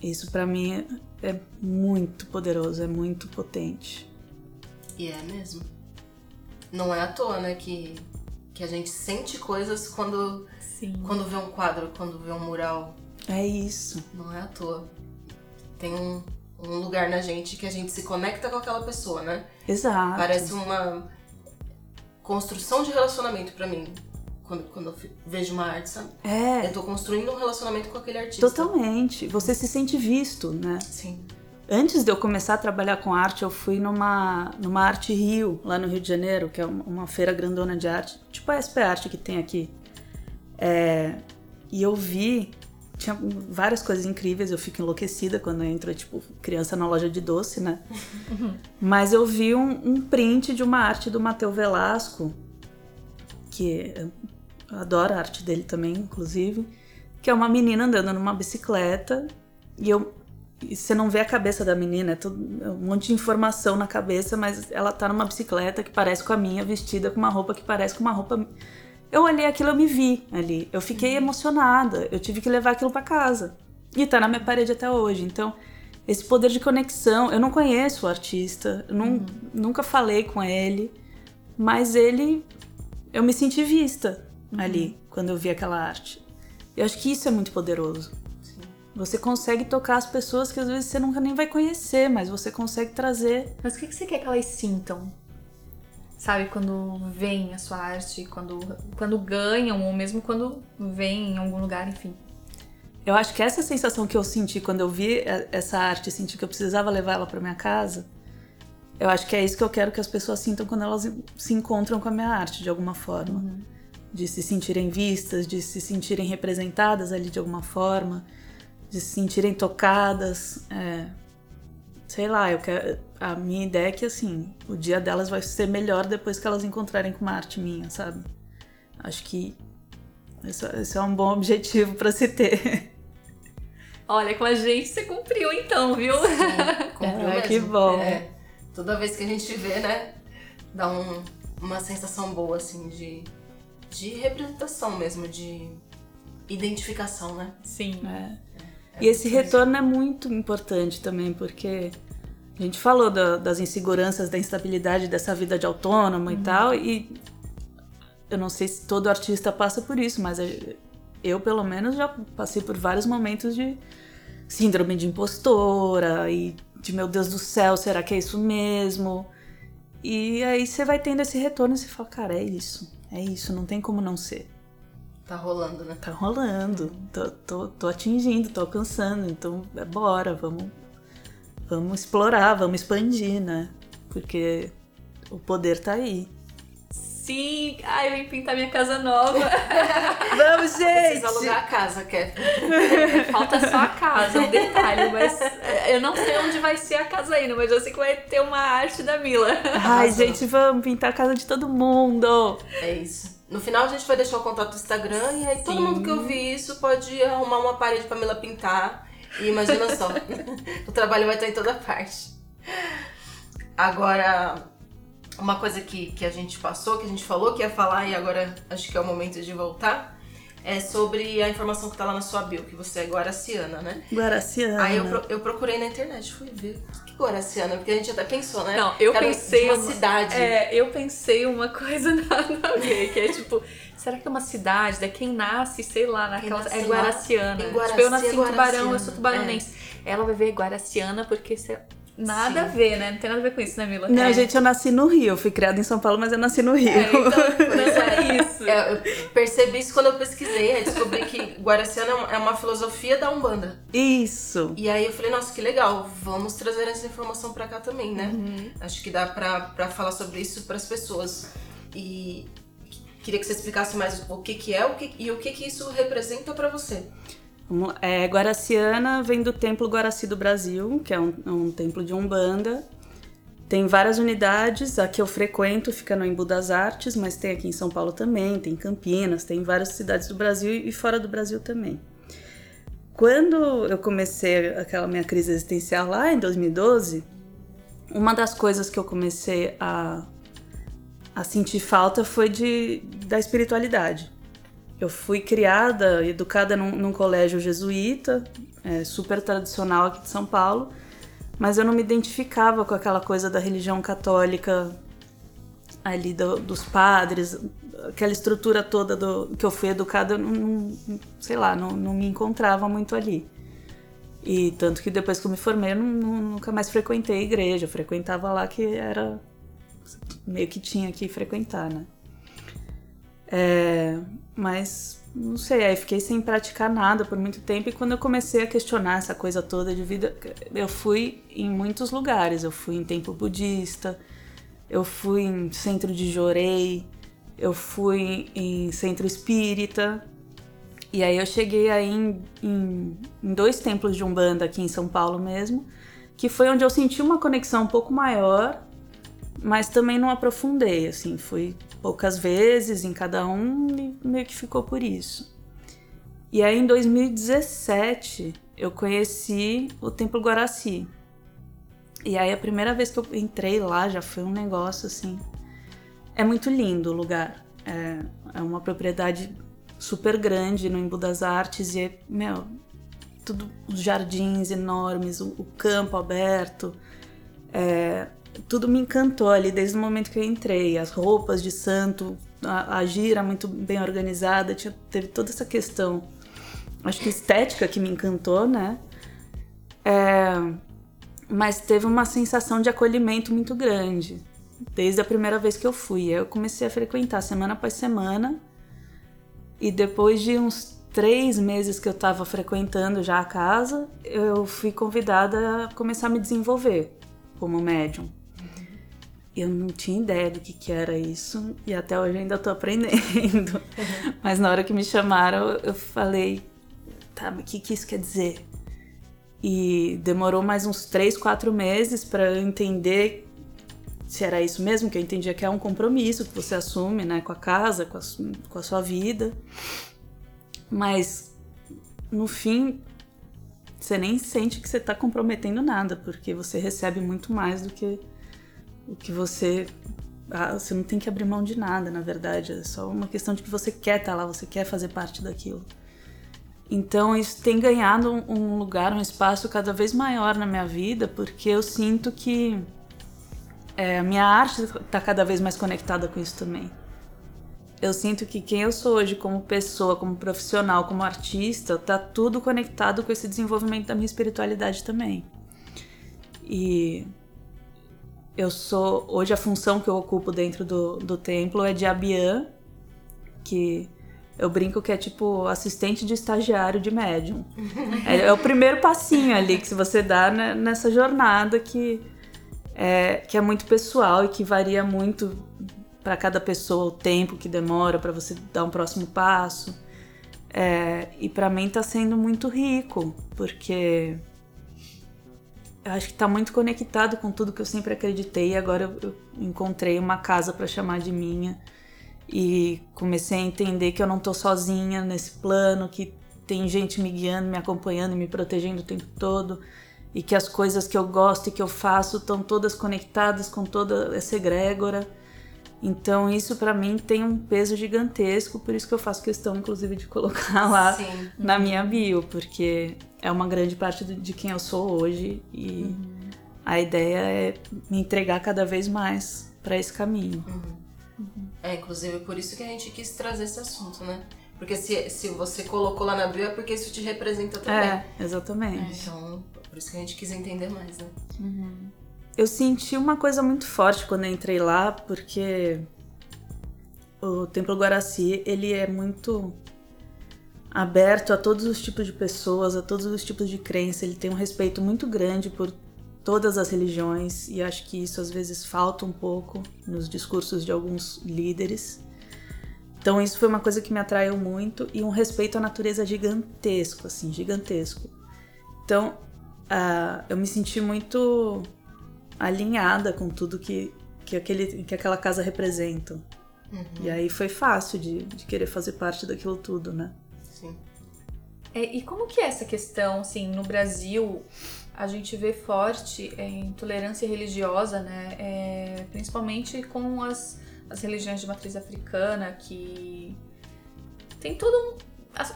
C: isso para mim é, é muito poderoso, é muito potente.
A: E é mesmo. Não é à toa, né, que, que a gente sente coisas quando, Sim. quando vê um quadro, quando vê um mural.
C: É isso.
A: Não é à toa. Tem um, um lugar na gente que a gente se conecta com aquela pessoa, né?
C: Exato.
A: Parece uma construção de relacionamento para mim. Quando, quando eu vejo uma arte, sabe?
C: É.
A: Eu tô construindo um relacionamento com aquele artista.
C: Totalmente. Você se sente visto, né?
A: Sim.
C: Antes de eu começar a trabalhar com arte, eu fui numa, numa Arte Rio, lá no Rio de Janeiro, que é uma feira grandona de arte, tipo a SP Arte que tem aqui. É, e eu vi tinha várias coisas incríveis, eu fico enlouquecida quando entro, tipo, criança na loja de doce, né? Uhum. Mas eu vi um, um, print de uma arte do Mateu Velasco, que eu adoro a arte dele também, inclusive, que é uma menina andando numa bicicleta e eu e você não vê a cabeça da menina, é, tudo, é um monte de informação na cabeça, mas ela tá numa bicicleta que parece com a minha, vestida com uma roupa que parece com uma roupa eu olhei aquilo, eu me vi ali. Eu fiquei emocionada. Eu tive que levar aquilo para casa. E tá na minha parede até hoje. Então, esse poder de conexão. Eu não conheço o artista, eu não, uhum. nunca falei com ele, mas ele. Eu me senti vista uhum. ali quando eu vi aquela arte. Eu acho que isso é muito poderoso. Sim. Você consegue tocar as pessoas que às vezes você nunca nem vai conhecer, mas você consegue trazer.
B: Mas o que você quer que elas sintam? Sabe? Quando vem a sua arte, quando, quando ganham, ou mesmo quando vem em algum lugar, enfim.
C: Eu acho que essa sensação que eu senti quando eu vi essa arte, senti que eu precisava levar ela para minha casa, eu acho que é isso que eu quero que as pessoas sintam quando elas se encontram com a minha arte, de alguma forma.
B: Uhum.
C: De se sentirem vistas, de se sentirem representadas ali de alguma forma, de se sentirem tocadas. É, sei lá, eu quero, a minha ideia é que assim, o dia delas vai ser melhor depois que elas encontrarem com uma arte minha, sabe? Acho que esse, esse é um bom objetivo para se ter.
B: Olha, com a gente você cumpriu então, viu?
A: Sim, cumpriu
C: É,
A: mesmo.
C: que bom.
A: É, toda vez que a gente vê, né, dá um- uma sensação boa, assim, de, de representação mesmo, de identificação, né?
B: Sim.
C: É. E esse retorno é muito importante também, porque a gente falou da- das inseguranças, da instabilidade dessa vida de autônomo e tal, e eu não sei se todo artista passa por isso, mas eu, pelo menos, já passei por vários momentos de síndrome de impostora e de meu Deus do céu, será que é isso mesmo? E aí você vai tendo esse retorno e você fala, cara, é isso, é isso, não tem como não ser.
A: Tá rolando, né?
C: Tá rolando, tô, tô, tô atingindo, tô alcançando, então é bora, vamos, vamos explorar, vamos expandir, né? Porque o poder tá aí.
B: Sim. Ai, eu vim pintar minha casa nova.
C: Vamos,
A: Precisa alugar a casa, quer?
B: Falta só a casa, um detalhe, mas é, eu não sei onde vai ser a casa ainda, mas eu sei que vai ter uma arte da Mila.
C: Ai, gente, vamos pintar a casa de todo mundo.
A: É isso. No final a gente vai deixar o contato do Instagram e aí todo
B: Sim.
A: mundo que ouvir isso pode arrumar uma parede pra Mila pintar. E imagina só, o trabalho vai estar em toda parte. Agora, uma coisa que, que a gente passou, que a gente falou que ia falar e agora acho que é o momento de voltar, é sobre a informação que tá lá na sua bio, que você é guaraciana, né?
C: Guaraciana.
A: Aí eu, pro- eu procurei na internet, fui ver o que é guaraciana, porque a gente até pensou, né?
B: Não, eu
A: era
B: pensei
A: uma
B: uma-
A: cidade.
B: É, eu pensei uma coisa nada a ver, que é tipo, será que é uma cidade? Da quem nasce, sei lá, naquela.
A: nasce
B: É Guaraciana.
A: Guaraci
B: tipo, eu nasci
A: é
B: em Tubarão, eu sou tubaronense. Ela vai ver Guaraciana porque nada
A: Sim.
B: a ver, né? Não tem nada a ver com isso, né, Mila?
C: Não,
B: é.
C: gente, eu nasci no Rio. Eu fui criada em São Paulo, mas eu nasci no Rio.
B: É, então, não é isso.
A: É, eu percebi isso quando eu pesquisei, aí descobri que Guaraciana é uma- é uma filosofia da Umbanda.
C: Isso.
A: E aí eu falei, nossa, que legal, vamos trazer essa informação pra cá também, né?
B: Uhum.
A: Acho que dá pra, pra falar sobre isso pras pessoas. E queria que você explicasse mais o que que é o que, e o que que isso representa pra você.
C: É, Guaraciana vem do Templo Guaraci do Brasil, que é um, um templo de Umbanda. Tem várias unidades, a que eu frequento fica no Embu das Artes, mas tem aqui em São Paulo também, tem em Campinas, tem em várias cidades do Brasil e fora do Brasil também. Quando eu comecei aquela minha crise existencial lá em 2012, uma das coisas que eu comecei a, a sentir falta foi de, da espiritualidade. Eu fui criada, educada num, num colégio jesuíta, é, super tradicional aqui de São Paulo, mas eu não me identificava com aquela coisa da religião católica ali do- dos padres, aquela estrutura toda do, que eu fui educada, eu não, não- sei lá, não, não me encontrava muito ali. E tanto que depois que eu me formei, eu não- nunca mais frequentei a igreja, eu frequentava lá que era meio que tinha que frequentar, né? É, mas não sei, aí fiquei sem praticar nada por muito tempo e quando eu comecei a questionar essa coisa toda de vida, eu fui em muitos lugares. Eu fui em templo budista, eu fui em centro de Jorei, eu fui em centro espírita. E aí eu cheguei aí em, em, em dois templos de Umbanda aqui em São Paulo mesmo, que foi onde eu senti uma conexão um pouco maior, mas também não aprofundei, assim, fui poucas vezes em cada um e meio que ficou por isso. E aí em 2017 eu conheci o Templo Guaraci. E aí a primeira vez que eu entrei lá já foi um negócio assim. É muito lindo o lugar. É, é uma propriedade super grande no Embu das Artes e é, meu, tudo os jardins enormes, o, o campo aberto. É, tudo me encantou ali desde o momento que eu entrei. As roupas de santo, a, a gira muito bem organizada, tinha, teve toda essa questão, acho que estética que me encantou, né? É, mas teve uma sensação de acolhimento muito grande desde a primeira vez que eu fui. Eu comecei a frequentar semana após semana e depois de uns três meses que eu estava frequentando já a casa, eu fui convidada a começar a me desenvolver como médium. Eu não tinha ideia do que, que era isso e até hoje ainda tô aprendendo. Uhum. Mas na hora que me chamaram, eu falei, tá, mas o que, que isso quer dizer? E demorou mais uns três, quatro meses para eu entender se era isso mesmo, que eu entendia que é um compromisso que você assume, né, com a casa, com a, com a sua vida. Mas no fim, você nem sente que você está comprometendo nada, porque você recebe muito mais do que o que você. Ah, você não tem que abrir mão de nada, na verdade. É só uma questão de que você quer estar tá lá, você quer fazer parte daquilo. Então isso tem ganhado um lugar, um espaço cada vez maior na minha vida, porque eu sinto que é, a minha arte está cada vez mais conectada com isso também. Eu sinto que quem eu sou hoje como pessoa, como profissional, como artista, tá tudo conectado com esse desenvolvimento da minha espiritualidade também. E eu sou hoje a função que eu ocupo dentro do, do templo é de abiã, que eu brinco que é tipo assistente de estagiário de médium. é, é, o primeiro passinho ali que você dá nessa jornada que é, que é muito pessoal e que varia muito para cada pessoa o tempo que demora para você dar um próximo passo. É, e para mim está sendo muito rico, porque eu acho que está muito conectado com tudo que eu sempre acreditei. E agora eu, encontrei uma casa para chamar de minha e comecei a entender que eu não estou sozinha nesse plano, que tem gente me guiando, me acompanhando, me protegendo o tempo todo e que as coisas que eu gosto e que eu faço estão todas conectadas com toda essa egrégora. Então isso para mim tem um peso gigantesco, por isso que eu faço questão inclusive de colocar lá Sim. na minha bio, porque é uma grande parte de quem eu sou hoje e uhum. a ideia é me entregar cada vez mais para esse caminho.
A: Uhum. Uhum. É, inclusive por isso que a gente quis trazer esse assunto, né? Porque se, se você colocou lá na bio é porque isso te representa também.
C: É, exatamente.
A: É, então, por isso que a gente quis entender mais, né?
C: Uhum. Eu senti uma coisa muito forte quando eu entrei lá, porque o Templo Guaraci, ele é muito aberto a todos os tipos de pessoas, a todos os tipos de crença. Ele tem um respeito muito grande por todas as religiões e acho que isso às vezes falta um pouco nos discursos de alguns líderes. Então isso foi uma coisa que me atraiu muito e um respeito à natureza gigantesco, assim, gigantesco. Então uh, eu me senti muito alinhada com tudo que, que, aquele, que aquela casa representa. Uhum. E aí foi fácil de, de querer fazer parte daquilo tudo, né?
A: Sim.
B: É, e como que é essa questão, assim, no Brasil, a gente vê forte é, intolerância religiosa, né? É, principalmente com as as religiões de matriz africana, que tem todo um.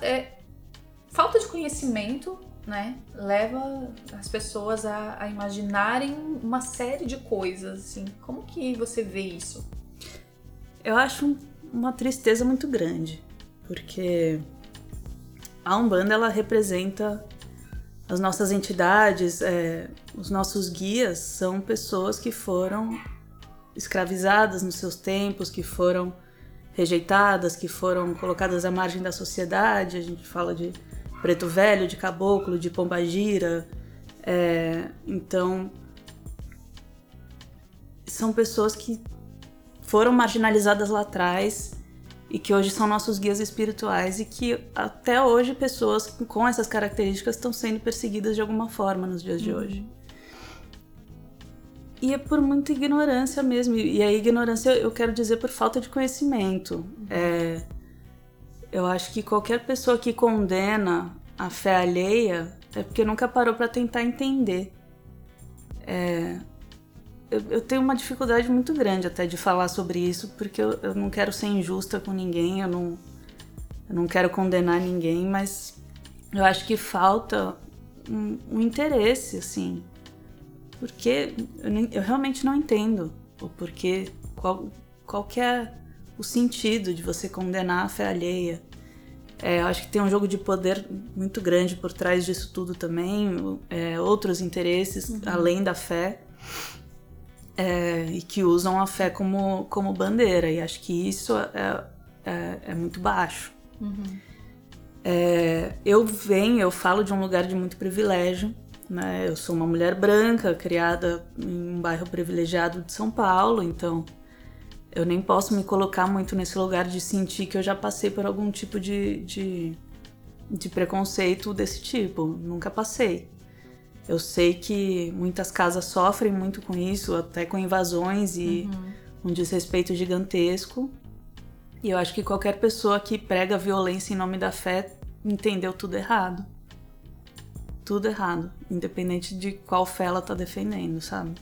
B: É, falta de conhecimento, né? Leva as pessoas a, a, imaginarem uma série de coisas, assim. Como que você vê isso?
C: Eu acho uma tristeza muito grande, porque a Umbanda ela representa as nossas entidades, é, os nossos guias são pessoas que foram escravizadas nos seus tempos, que foram rejeitadas, que foram colocadas à margem da sociedade. A gente fala de preto velho, de caboclo, de pombagira. É, então, são pessoas que foram marginalizadas lá atrás e que hoje são nossos guias espirituais e que até hoje pessoas com essas características estão sendo perseguidas de alguma forma nos dias de uhum. hoje. E é por muita ignorância mesmo. E a ignorância eu quero dizer por falta de conhecimento. É, eu acho que qualquer pessoa que condena a fé alheia é porque nunca parou para tentar entender. É, eu, eu, tenho uma dificuldade muito grande até de falar sobre isso, porque eu, eu não quero ser injusta com ninguém, eu não, eu não quero condenar ninguém, mas eu acho que falta um, um interesse, assim, porque eu, realmente não entendo o porquê, qual, qual que é o sentido de você condenar a fé alheia. É, eu acho que tem um jogo de poder muito grande por trás disso tudo também, é, outros interesses uhum. além da fé, é, e que usam a fé como, como bandeira, e acho que isso é, é, é muito baixo. Uhum. É, eu venho, eu falo de um lugar de muito privilégio, Né? Eu sou uma mulher branca, criada em um bairro privilegiado de São Paulo, então eu nem posso me colocar muito nesse lugar de sentir que eu já passei por algum tipo de, de, de preconceito desse tipo. Nunca passei. Eu sei que muitas casas sofrem muito com isso, até com invasões e uhum. um desrespeito gigantesco. E eu acho que qualquer pessoa que prega violência em nome da fé entendeu tudo errado. Tudo errado, independente de qual fé ela tá defendendo, sabe?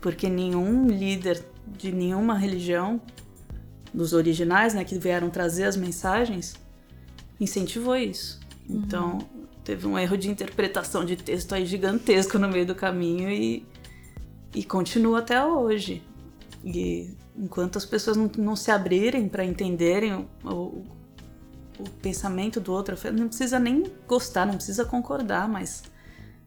C: Porque nenhum líder de nenhuma religião, dos originais, né, que vieram trazer as mensagens, incentivou isso. Uhum. Teve um erro de interpretação de texto aí gigantesco no meio do caminho e, e continua até hoje. E enquanto as pessoas não, não se abrirem para entenderem o, o, o, pensamento do outro, não precisa nem gostar, não precisa concordar, mas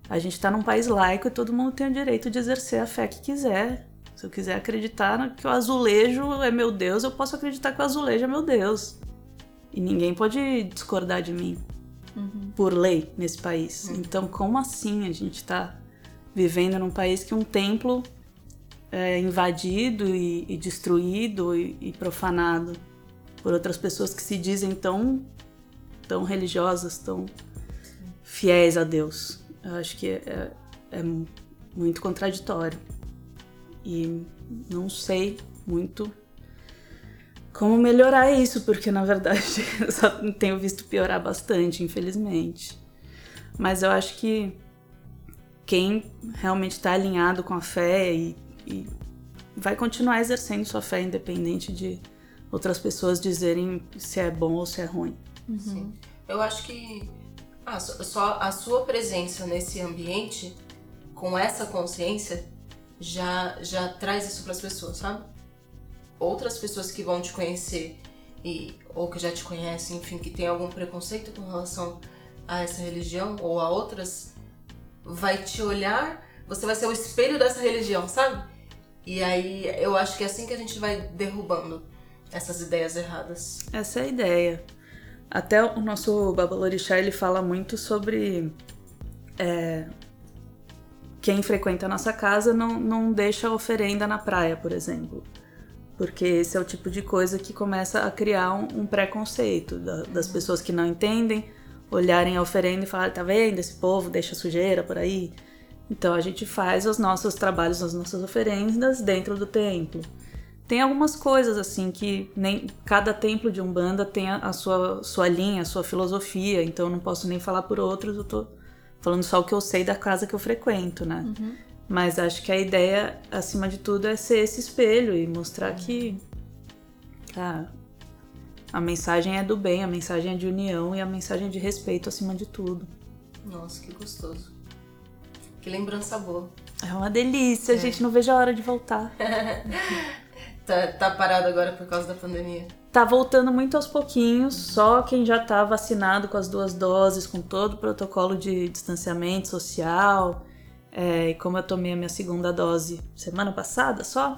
C: a gente está num país laico e todo mundo tem o direito de exercer a fé que quiser. Se eu quiser acreditar que o azulejo é meu Deus, eu posso acreditar que o azulejo é meu Deus. E ninguém pode discordar de mim uhum. por lei nesse país. Uhum. Então, como assim a gente está vivendo num país que um templo é invadido e, e destruído e, e, profanado por outras pessoas que se dizem tão, tão religiosas, tão fiéis a Deus. Eu acho que é, é, é muito contraditório. E não sei muito como melhorar isso, porque na verdade eu só tenho visto piorar bastante, infelizmente. Mas eu acho que quem realmente está alinhado com a fé e e vai continuar exercendo sua fé independente de outras pessoas dizerem se é bom ou se é ruim.
A: Uhum. Sim. Eu acho que ah, só a sua presença nesse ambiente com essa consciência já já traz isso para as pessoas, sabe? Outras pessoas que vão te conhecer e ou que já te conhecem, enfim, que tem algum preconceito com relação a essa religião ou a outras, vai te olhar, você vai ser o espelho dessa religião, sabe? E aí eu acho que é assim que a gente vai derrubando essas ideias erradas.
C: Essa é a ideia. Até o nosso Babalorixá ele fala muito sobre é, quem frequenta a nossa casa não, não deixa oferenda na praia, por exemplo. Porque esse é o tipo de coisa que começa a criar um, um preconceito da, das pessoas que não entendem, olharem a oferenda e falarem, tá vendo, esse povo deixa sujeira por aí. Então a gente faz os nossos trabalhos, as nossas oferendas dentro do templo. Tem algumas coisas assim que nem cada templo de Umbanda tem a, sua, sua linha, a sua filosofia, então eu não posso nem falar por outros, eu tô falando só o que eu sei da casa que eu frequento, né? Uhum. Mas acho que a ideia, acima de tudo, é ser esse espelho e mostrar que cara, a mensagem é do bem, a mensagem é de união e a mensagem é de respeito acima de tudo.
A: Nossa, que gostoso. Que lembrança boa.
C: É uma delícia, é. gente. Não vejo a hora de voltar.
A: tá, tá parado agora por causa da pandemia?
C: Tá voltando muito aos pouquinhos. Só quem já tá vacinado com as duas doses, com todo o protocolo de distanciamento social. É, e como eu tomei a minha segunda dose semana passada só.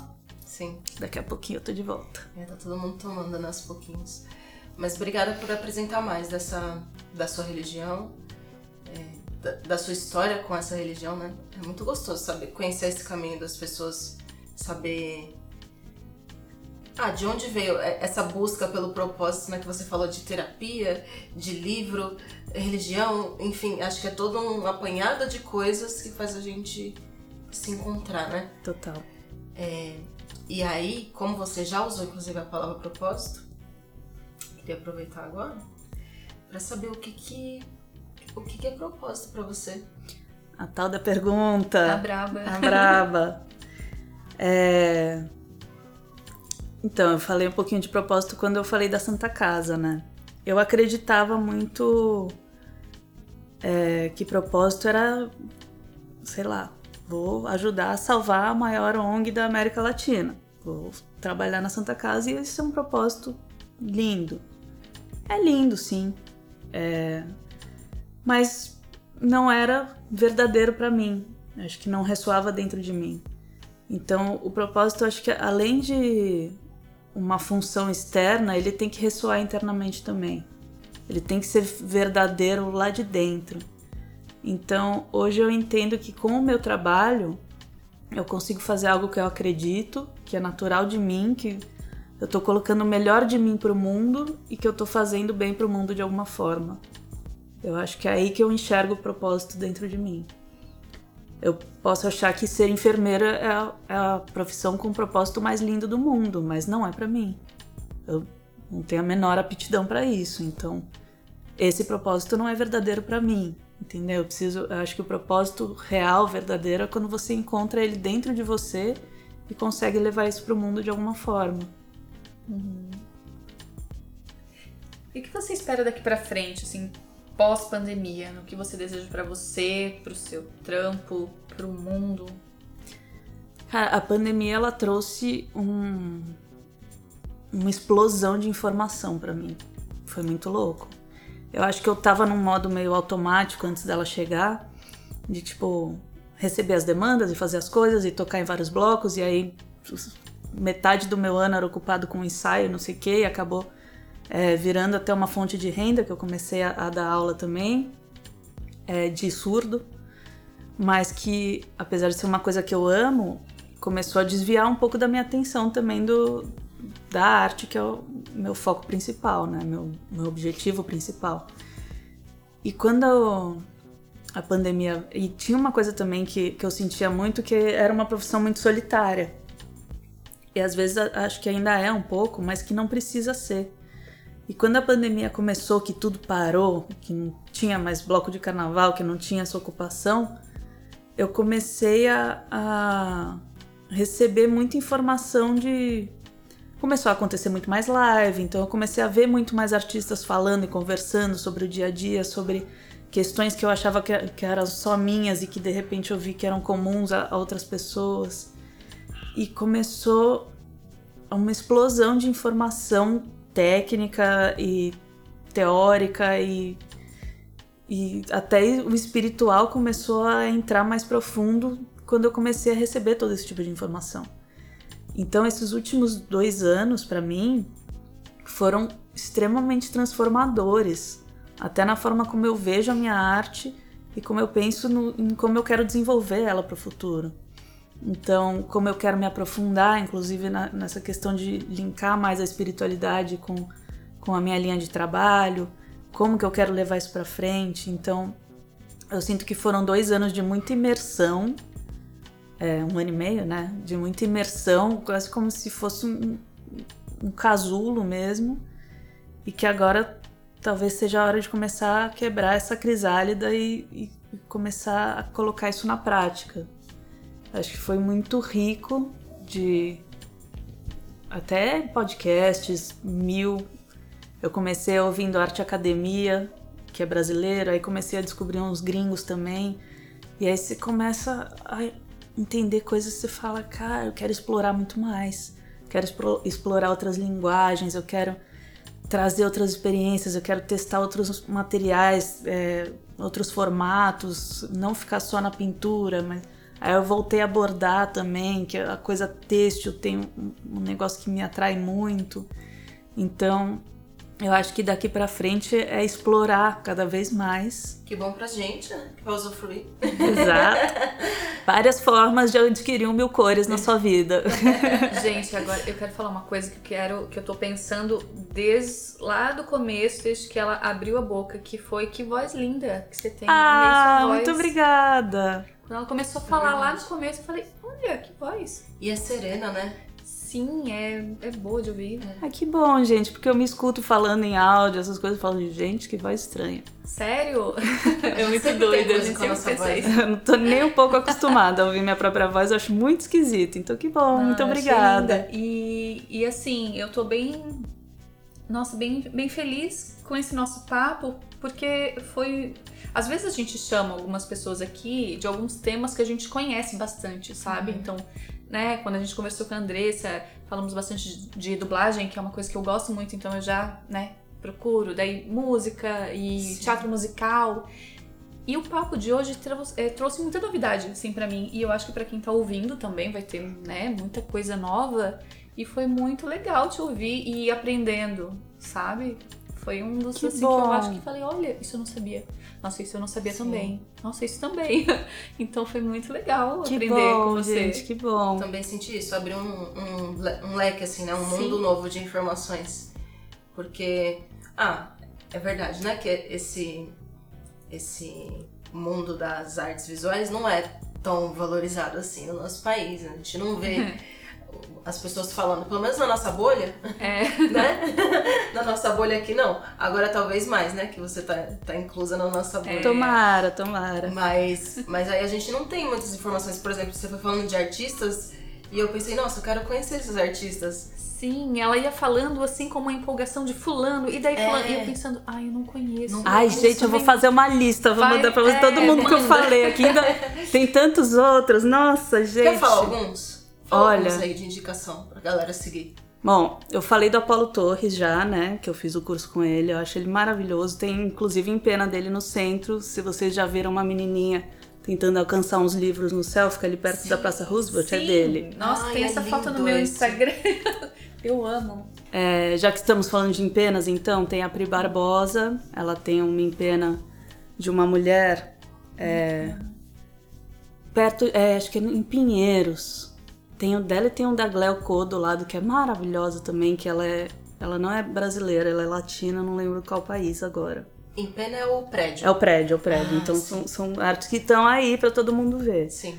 A: Sim.
C: Daqui a pouquinho eu tô de volta.
A: É, tá todo mundo tomando, né, aos pouquinhos. Mas obrigada por apresentar mais dessa, da sua religião. É, da, da, sua história com essa religião, né? É muito gostoso saber conhecer esse caminho das pessoas, saber ah, de onde veio essa busca pelo propósito, né, que você falou de terapia, de livro, religião, enfim, acho que é todo um apanhado de coisas que faz a gente se encontrar, né?
C: Total.
A: É, e aí, como você já usou inclusive a palavra propósito, queria aproveitar agora para saber o que que o que, que é propósito para você?
C: A tal da pergunta.
B: A braba.
C: A braba. é... Então, eu falei um pouquinho de propósito quando eu falei da Santa Casa, né? Eu acreditava muito é, que propósito era, sei lá, vou ajudar a salvar a maior ONG da América Latina. Vou trabalhar na Santa Casa e esse é um propósito lindo. É lindo, sim. É, mas não era verdadeiro para mim. Acho que não ressoava dentro de mim. Então, o propósito, acho que além de uma função externa, ele tem que ressoar internamente também. Ele tem que ser verdadeiro lá de dentro. Então, hoje eu entendo que com o meu trabalho eu consigo fazer algo que eu acredito, que é natural de mim, que eu tô colocando o melhor de mim pro mundo e que eu tô fazendo bem pro mundo de alguma forma. Eu acho que é aí que eu enxergo o propósito dentro de mim. Eu posso achar que ser enfermeira é a, é a profissão com o propósito mais lindo do mundo, mas não é para mim. Eu não tenho a menor aptidão para isso, então esse propósito não é verdadeiro para mim, entendeu? Eu preciso, eu acho que o propósito real, verdadeiro, é quando você encontra ele dentro de você e consegue levar isso para o mundo de alguma forma.
B: Uhum. E o que você espera daqui para frente, assim, pós-pandemia? No que você deseja para você, para o seu trampo, para o mundo?
C: Cara, a pandemia ela trouxe um, uma explosão de informação para mim. Foi muito louco. Eu acho que eu tava num modo meio automático antes dela chegar, de tipo receber as demandas e fazer as coisas e tocar em vários blocos e aí metade do meu ano era ocupado com ensaio, não sei o que, e acabou é, virando até uma fonte de renda, que eu comecei a, a dar aula também, é, de surdo, mas que, apesar de ser uma coisa que eu amo, começou a desviar um pouco da minha atenção também do, da arte, que é o meu foco principal, né? meu, meu objetivo principal. E quando a pandemia. E tinha uma coisa também que, que eu sentia muito que era uma profissão muito solitária. E às vezes acho que ainda é um pouco, mas que não precisa ser. E quando a pandemia começou, que tudo parou, que não tinha mais bloco de carnaval, que não tinha essa ocupação, eu comecei a, a receber muita informação de. Começou a acontecer muito mais live, então eu comecei a ver muito mais artistas falando e conversando sobre o dia a dia, sobre questões que eu achava que, que eram só minhas e que de repente eu vi que eram comuns a, a outras pessoas. E começou uma explosão de informação técnica e teórica e, e até o espiritual começou a entrar mais profundo quando eu comecei a receber todo esse tipo de informação. Então, esses últimos dois anos, para mim, foram extremamente transformadores, até na forma como eu vejo a minha arte e como eu penso no, em como eu quero desenvolver ela para o futuro. Então, como eu quero me aprofundar, inclusive na, nessa questão de linkar mais a espiritualidade com, com a minha linha de trabalho, como que eu quero levar isso para frente. Então, eu sinto que foram dois anos de muita imersão, é, um ano e meio, né? De muita imersão, quase como se fosse um, um casulo mesmo, e que agora talvez seja a hora de começar a quebrar essa crisálida e, e começar a colocar isso na prática. Acho que foi muito rico de até podcasts, mil. Eu comecei ouvindo Arte Academia, que é brasileiro, aí comecei a descobrir uns gringos também. E aí você começa a entender coisas você fala, cara, eu quero explorar muito mais. Quero explorar outras linguagens, eu quero trazer outras experiências, eu quero testar outros materiais, é, outros formatos, não ficar só na pintura, mas Aí eu voltei a abordar também, que a coisa têxtil tem um, um negócio que me atrai muito. Então, eu acho que daqui para frente é explorar cada vez mais.
A: Que bom pra gente, né? Pra usufruir.
C: Exato. Várias formas de adquirir um mil cores na sua vida.
B: gente, agora eu quero falar uma coisa que eu quero, que eu tô pensando desde lá do começo, desde que ela abriu a boca, que foi que voz linda que você tem.
C: Ah, muito obrigada.
B: Quando ela começou a falar lá no começo, eu falei, olha, que voz.
A: E é serena, né?
B: Sim, é, é boa de ouvir.
C: É. Ah, que bom, gente, porque eu me escuto falando em áudio, essas coisas, e falo, gente, que voz estranha.
B: Sério?
C: É muito doida, a gente sempre pensa Eu não tô nem um pouco acostumada a ouvir minha própria voz, eu acho muito esquisito. Então, que bom, muito obrigada.
B: E, e assim, eu tô bem, nossa, bem, bem feliz com esse nosso papo, porque foi às vezes a gente chama algumas pessoas aqui de alguns temas que a gente conhece bastante, sabe? Uhum. Então, né, quando a gente conversou com a Andressa, falamos bastante de, de, dublagem, que é uma coisa que eu gosto muito, então eu já, né, procuro. Daí, música e Sim. teatro musical. E o papo de hoje trouxe, é, trouxe muita novidade, assim, para mim. E eu acho que para quem tá ouvindo também vai ter, né, muita coisa nova. E foi muito legal te ouvir e ir aprendendo, sabe? Foi um dos
C: Que
B: assim, que eu acho que falei, olha, isso eu não sabia. Nossa, isso eu não sabia
A: Sim.
B: também. Nossa, isso também. então foi muito legal
C: Que
B: aprender
C: bom,
B: com você.
C: gente, que bom.
A: Também senti isso, abriu um, um, um leque, assim, né? Um
B: Sim.
A: mundo novo de informações. Porque, ah, é verdade, né? Que esse, esse mundo das artes visuais não é tão valorizado assim no nosso país. né? A gente não vê as pessoas falando, pelo menos na nossa bolha,
B: É.
A: né? na nossa bolha aqui não. Agora talvez mais, né? Que você tá, tá inclusa na nossa bolha.
C: Tomara, tomara.
A: Mas, mas aí a gente não tem muitas informações. Por exemplo, você foi falando de artistas e eu pensei, nossa, eu quero conhecer esses artistas.
B: Sim, ela ia falando assim com uma empolgação de fulano, e daí
A: É.
B: fulano, e eu pensando, ai, eu não conheço.
A: Não
C: Ai,
A: Isso
C: gente, eu vou fazer uma lista, vou
B: Vai,
C: mandar pra você
B: é,
C: todo mundo que eu
A: manda.
C: falei aqui. Ainda tem tantos outros. Nossa, gente.
A: Quer falar alguns?
C: Olha.
A: alguns aí de indicação pra galera seguir.
C: Bom, eu falei do Apolo Torres já, né? Que eu fiz o curso com ele. Eu acho ele maravilhoso. Tem inclusive em pena dele no centro. Se vocês já viram uma menininha tentando alcançar uns livros no céu, fica ali perto da Praça Roosevelt, é
B: Sim.
C: dele.
B: Nossa,
A: Ai,
B: tem
A: é
B: essa foto no meu
A: esse.
B: Instagram. eu amo.
C: É, já que estamos falando de empenas, então, tem a Pri Barbosa. Ela tem uma empena de uma mulher é, perto, é, acho que é em Pinheiros. Tem o dela e tem um da Gleo Co do lado, que é maravilhosa também, que ela é. Ela não é brasileira, ela é latina, não lembro qual país agora.
A: Em pena é o prédio.
C: É o prédio, é o prédio.
A: Ah,
C: então
A: sim.
C: são, são artes que estão aí pra todo mundo ver.
A: Sim.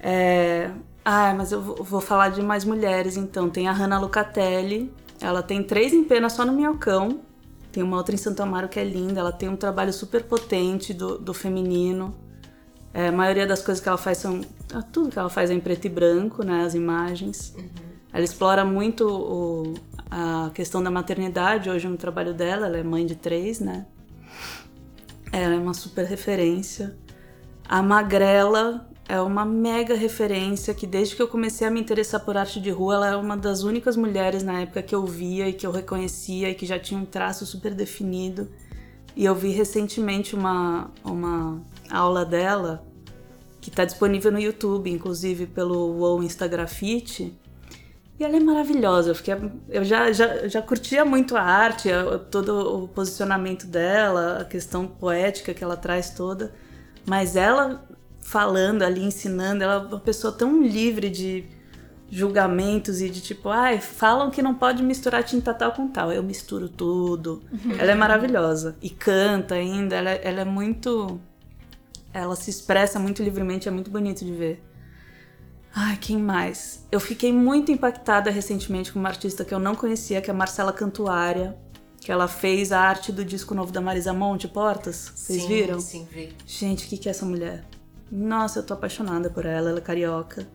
C: É... Ah, mas eu vou vou falar de mais mulheres, então. Tem a Hannah Lucatelli. Ela tem três em pena só no Minhocão. Tem uma outra em Santo Amaro que é linda. Ela tem um trabalho super potente do, do feminino. É, a maioria das coisas que ela faz são... ah, Tudo que ela faz é em preto e branco, né? As imagens. Ela explora muito o- a questão da maternidade hoje no trabalho dela. Ela é mãe de três, né? Ela é uma super referência. A Magrela é uma mega referência que desde que eu comecei a me interessar por arte de rua, ela é uma das únicas mulheres na época que eu via e que eu reconhecia e que já tinha um traço super definido. E eu vi recentemente uma, uma aula dela que está disponível no YouTube, inclusive pelo WoW Instagrafite. E ela é maravilhosa. Eu, fiquei, eu já, já, já curtia muito a arte, todo o posicionamento dela, a questão poética que ela traz toda. Mas ela falando ali, ensinando, ela é uma pessoa tão livre de julgamentos e de tipo, ai, falam que não pode misturar tinta tal com tal. Eu misturo tudo. Ela é maravilhosa. E canta ainda, ela, é- ela é muito. Ela se expressa muito livremente, é muito bonito de ver. Ai, quem mais? Eu fiquei muito impactada recentemente com uma artista que eu não conhecia, que é a Marcela Cantuária, que ela fez a arte do disco novo da Marisa Monte, Portas. Vocês
A: sim,
C: viram?
A: Sim, vi.
C: Gente, o que, que é essa mulher? Nossa, eu tô apaixonada por ela, ela é carioca.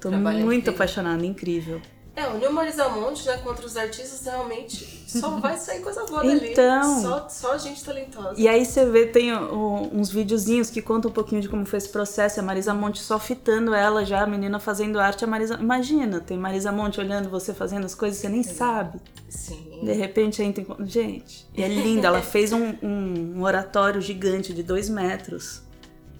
C: Tô
A: Trabalho
C: muito
A: incrível.
C: apaixonada, incrível.
A: É, o Nil Marisa Monte, né, contra os artistas, realmente só vai sair coisa boa dali.
C: Então.
A: Só, só gente talentosa.
C: E aí você vê, tem o- uns videozinhos que contam um pouquinho de como foi esse processo. A Marisa Monte só fitando ela já, a menina fazendo arte. A Marisa, imagina, tem Marisa Monte olhando você fazendo as coisas, você nem sabe.
A: Sim.
C: De repente entra em... Gente, e é linda. Ela fez um, um- um oratório gigante de dois metros.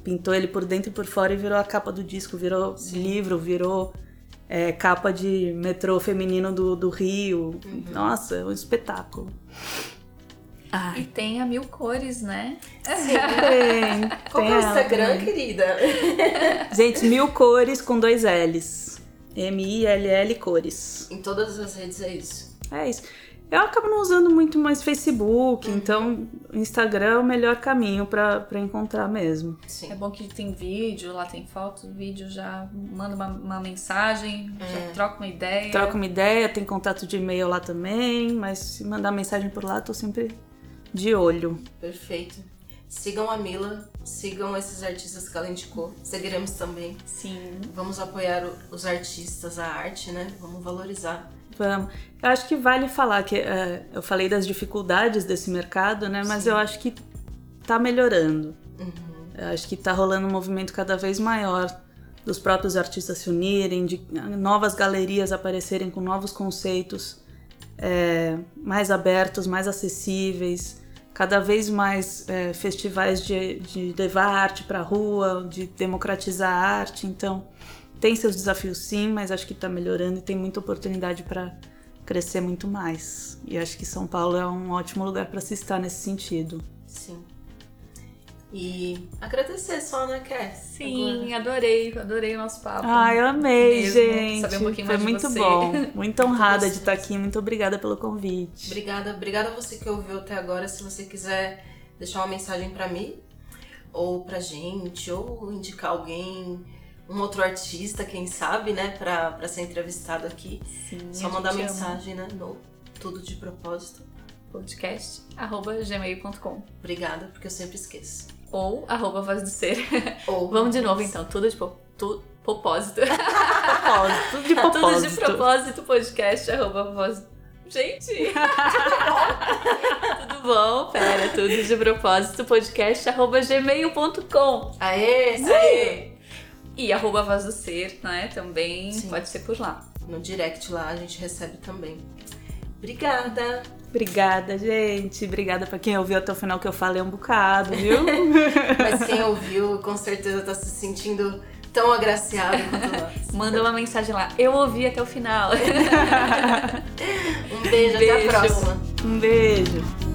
C: Pintou ele por dentro e por fora e virou a capa do disco. Virou livro, virou é, capa de metrô feminino do, do Rio. Nossa, é um espetáculo.
B: E
C: Ai,
B: tem a Mil Cores, né?
C: tem.
A: Qual
C: tem
A: é o Instagram,
C: também.
A: querida?
C: Gente, mil cores com dois L's. M-I-L-L cores.
A: Em todas as redes é isso.
C: É isso. Eu acabo não usando muito mais Facebook, então Instagram é o melhor caminho pra pra encontrar mesmo.
A: Sim.
B: É bom que tem vídeo, lá tem foto, vídeo já manda uma, uma mensagem, já troca uma ideia.
C: Troca uma ideia, tem contato de e-mail lá também, mas se mandar mensagem por lá, tô sempre de olho.
A: Perfeito. Sigam a Mila, sigam esses artistas que ela indicou. Seguiremos também.
B: Sim.
A: Vamos apoiar os artistas, a arte, né? Vamos valorizar.
C: Vamos. Eu acho que vale falar que é, eu falei das dificuldades desse mercado, né? Mas eu acho que tá melhorando. Eu acho que tá rolando um movimento cada vez maior dos próprios artistas se unirem, de novas galerias aparecerem com novos conceitos é, mais abertos, mais acessíveis, cada vez mais é, festivais de, de levar arte para a rua, de democratizar a arte. Então, tem seus desafios sim, mas acho que está melhorando e tem muita oportunidade para crescer muito mais. E acho que São Paulo é um ótimo lugar para se estar nesse sentido.
A: Sim. E agradecer só, né, Ké?
B: Sim, adorei, adorei o nosso papo.
C: Ai, eu amei,
B: Mesmo,
C: gente.
B: saber um pouquinho
C: Foi
B: mais de
C: muito
B: você.
C: bom. Muito honrada de estar aqui. Muito obrigada pelo convite.
A: Obrigada, obrigada a você que ouviu até agora. Se você quiser deixar uma mensagem pra mim, ou pra gente, ou indicar alguém, um outro artista, quem sabe, né, pra, pra ser entrevistado aqui,
B: Sim,
A: só mandar
B: gente ama.
A: mensagem, né, no Tudo de Propósito.
B: Podcast, arroba gmail.com.
A: Obrigada, porque eu sempre esqueço.
B: Ou arroba voz do ser.
A: Ou
B: Vamos de novo então, tudo de po- tu- propósito.
C: Propósito, de
B: Tudo de
C: propósito.
B: propósito, podcast, arroba voz. Gente! tudo bom? Pera, tudo de propósito, podcast, arroba gmail.com.
A: Aê, aí!
B: E arroba voz do ser, né? Também
A: Sim.
B: pode ser por lá.
A: No direct lá a gente recebe também. Obrigada!
C: Obrigada, gente. Obrigada pra quem ouviu até o final que eu falei um bocado, viu?
A: Mas quem ouviu com certeza tá se sentindo tão agraciado quanto nós.
B: Manda uma mensagem lá. Eu ouvi até o final.
A: Um beijo, até a
B: Beijo.
A: próxima.
C: Um beijo.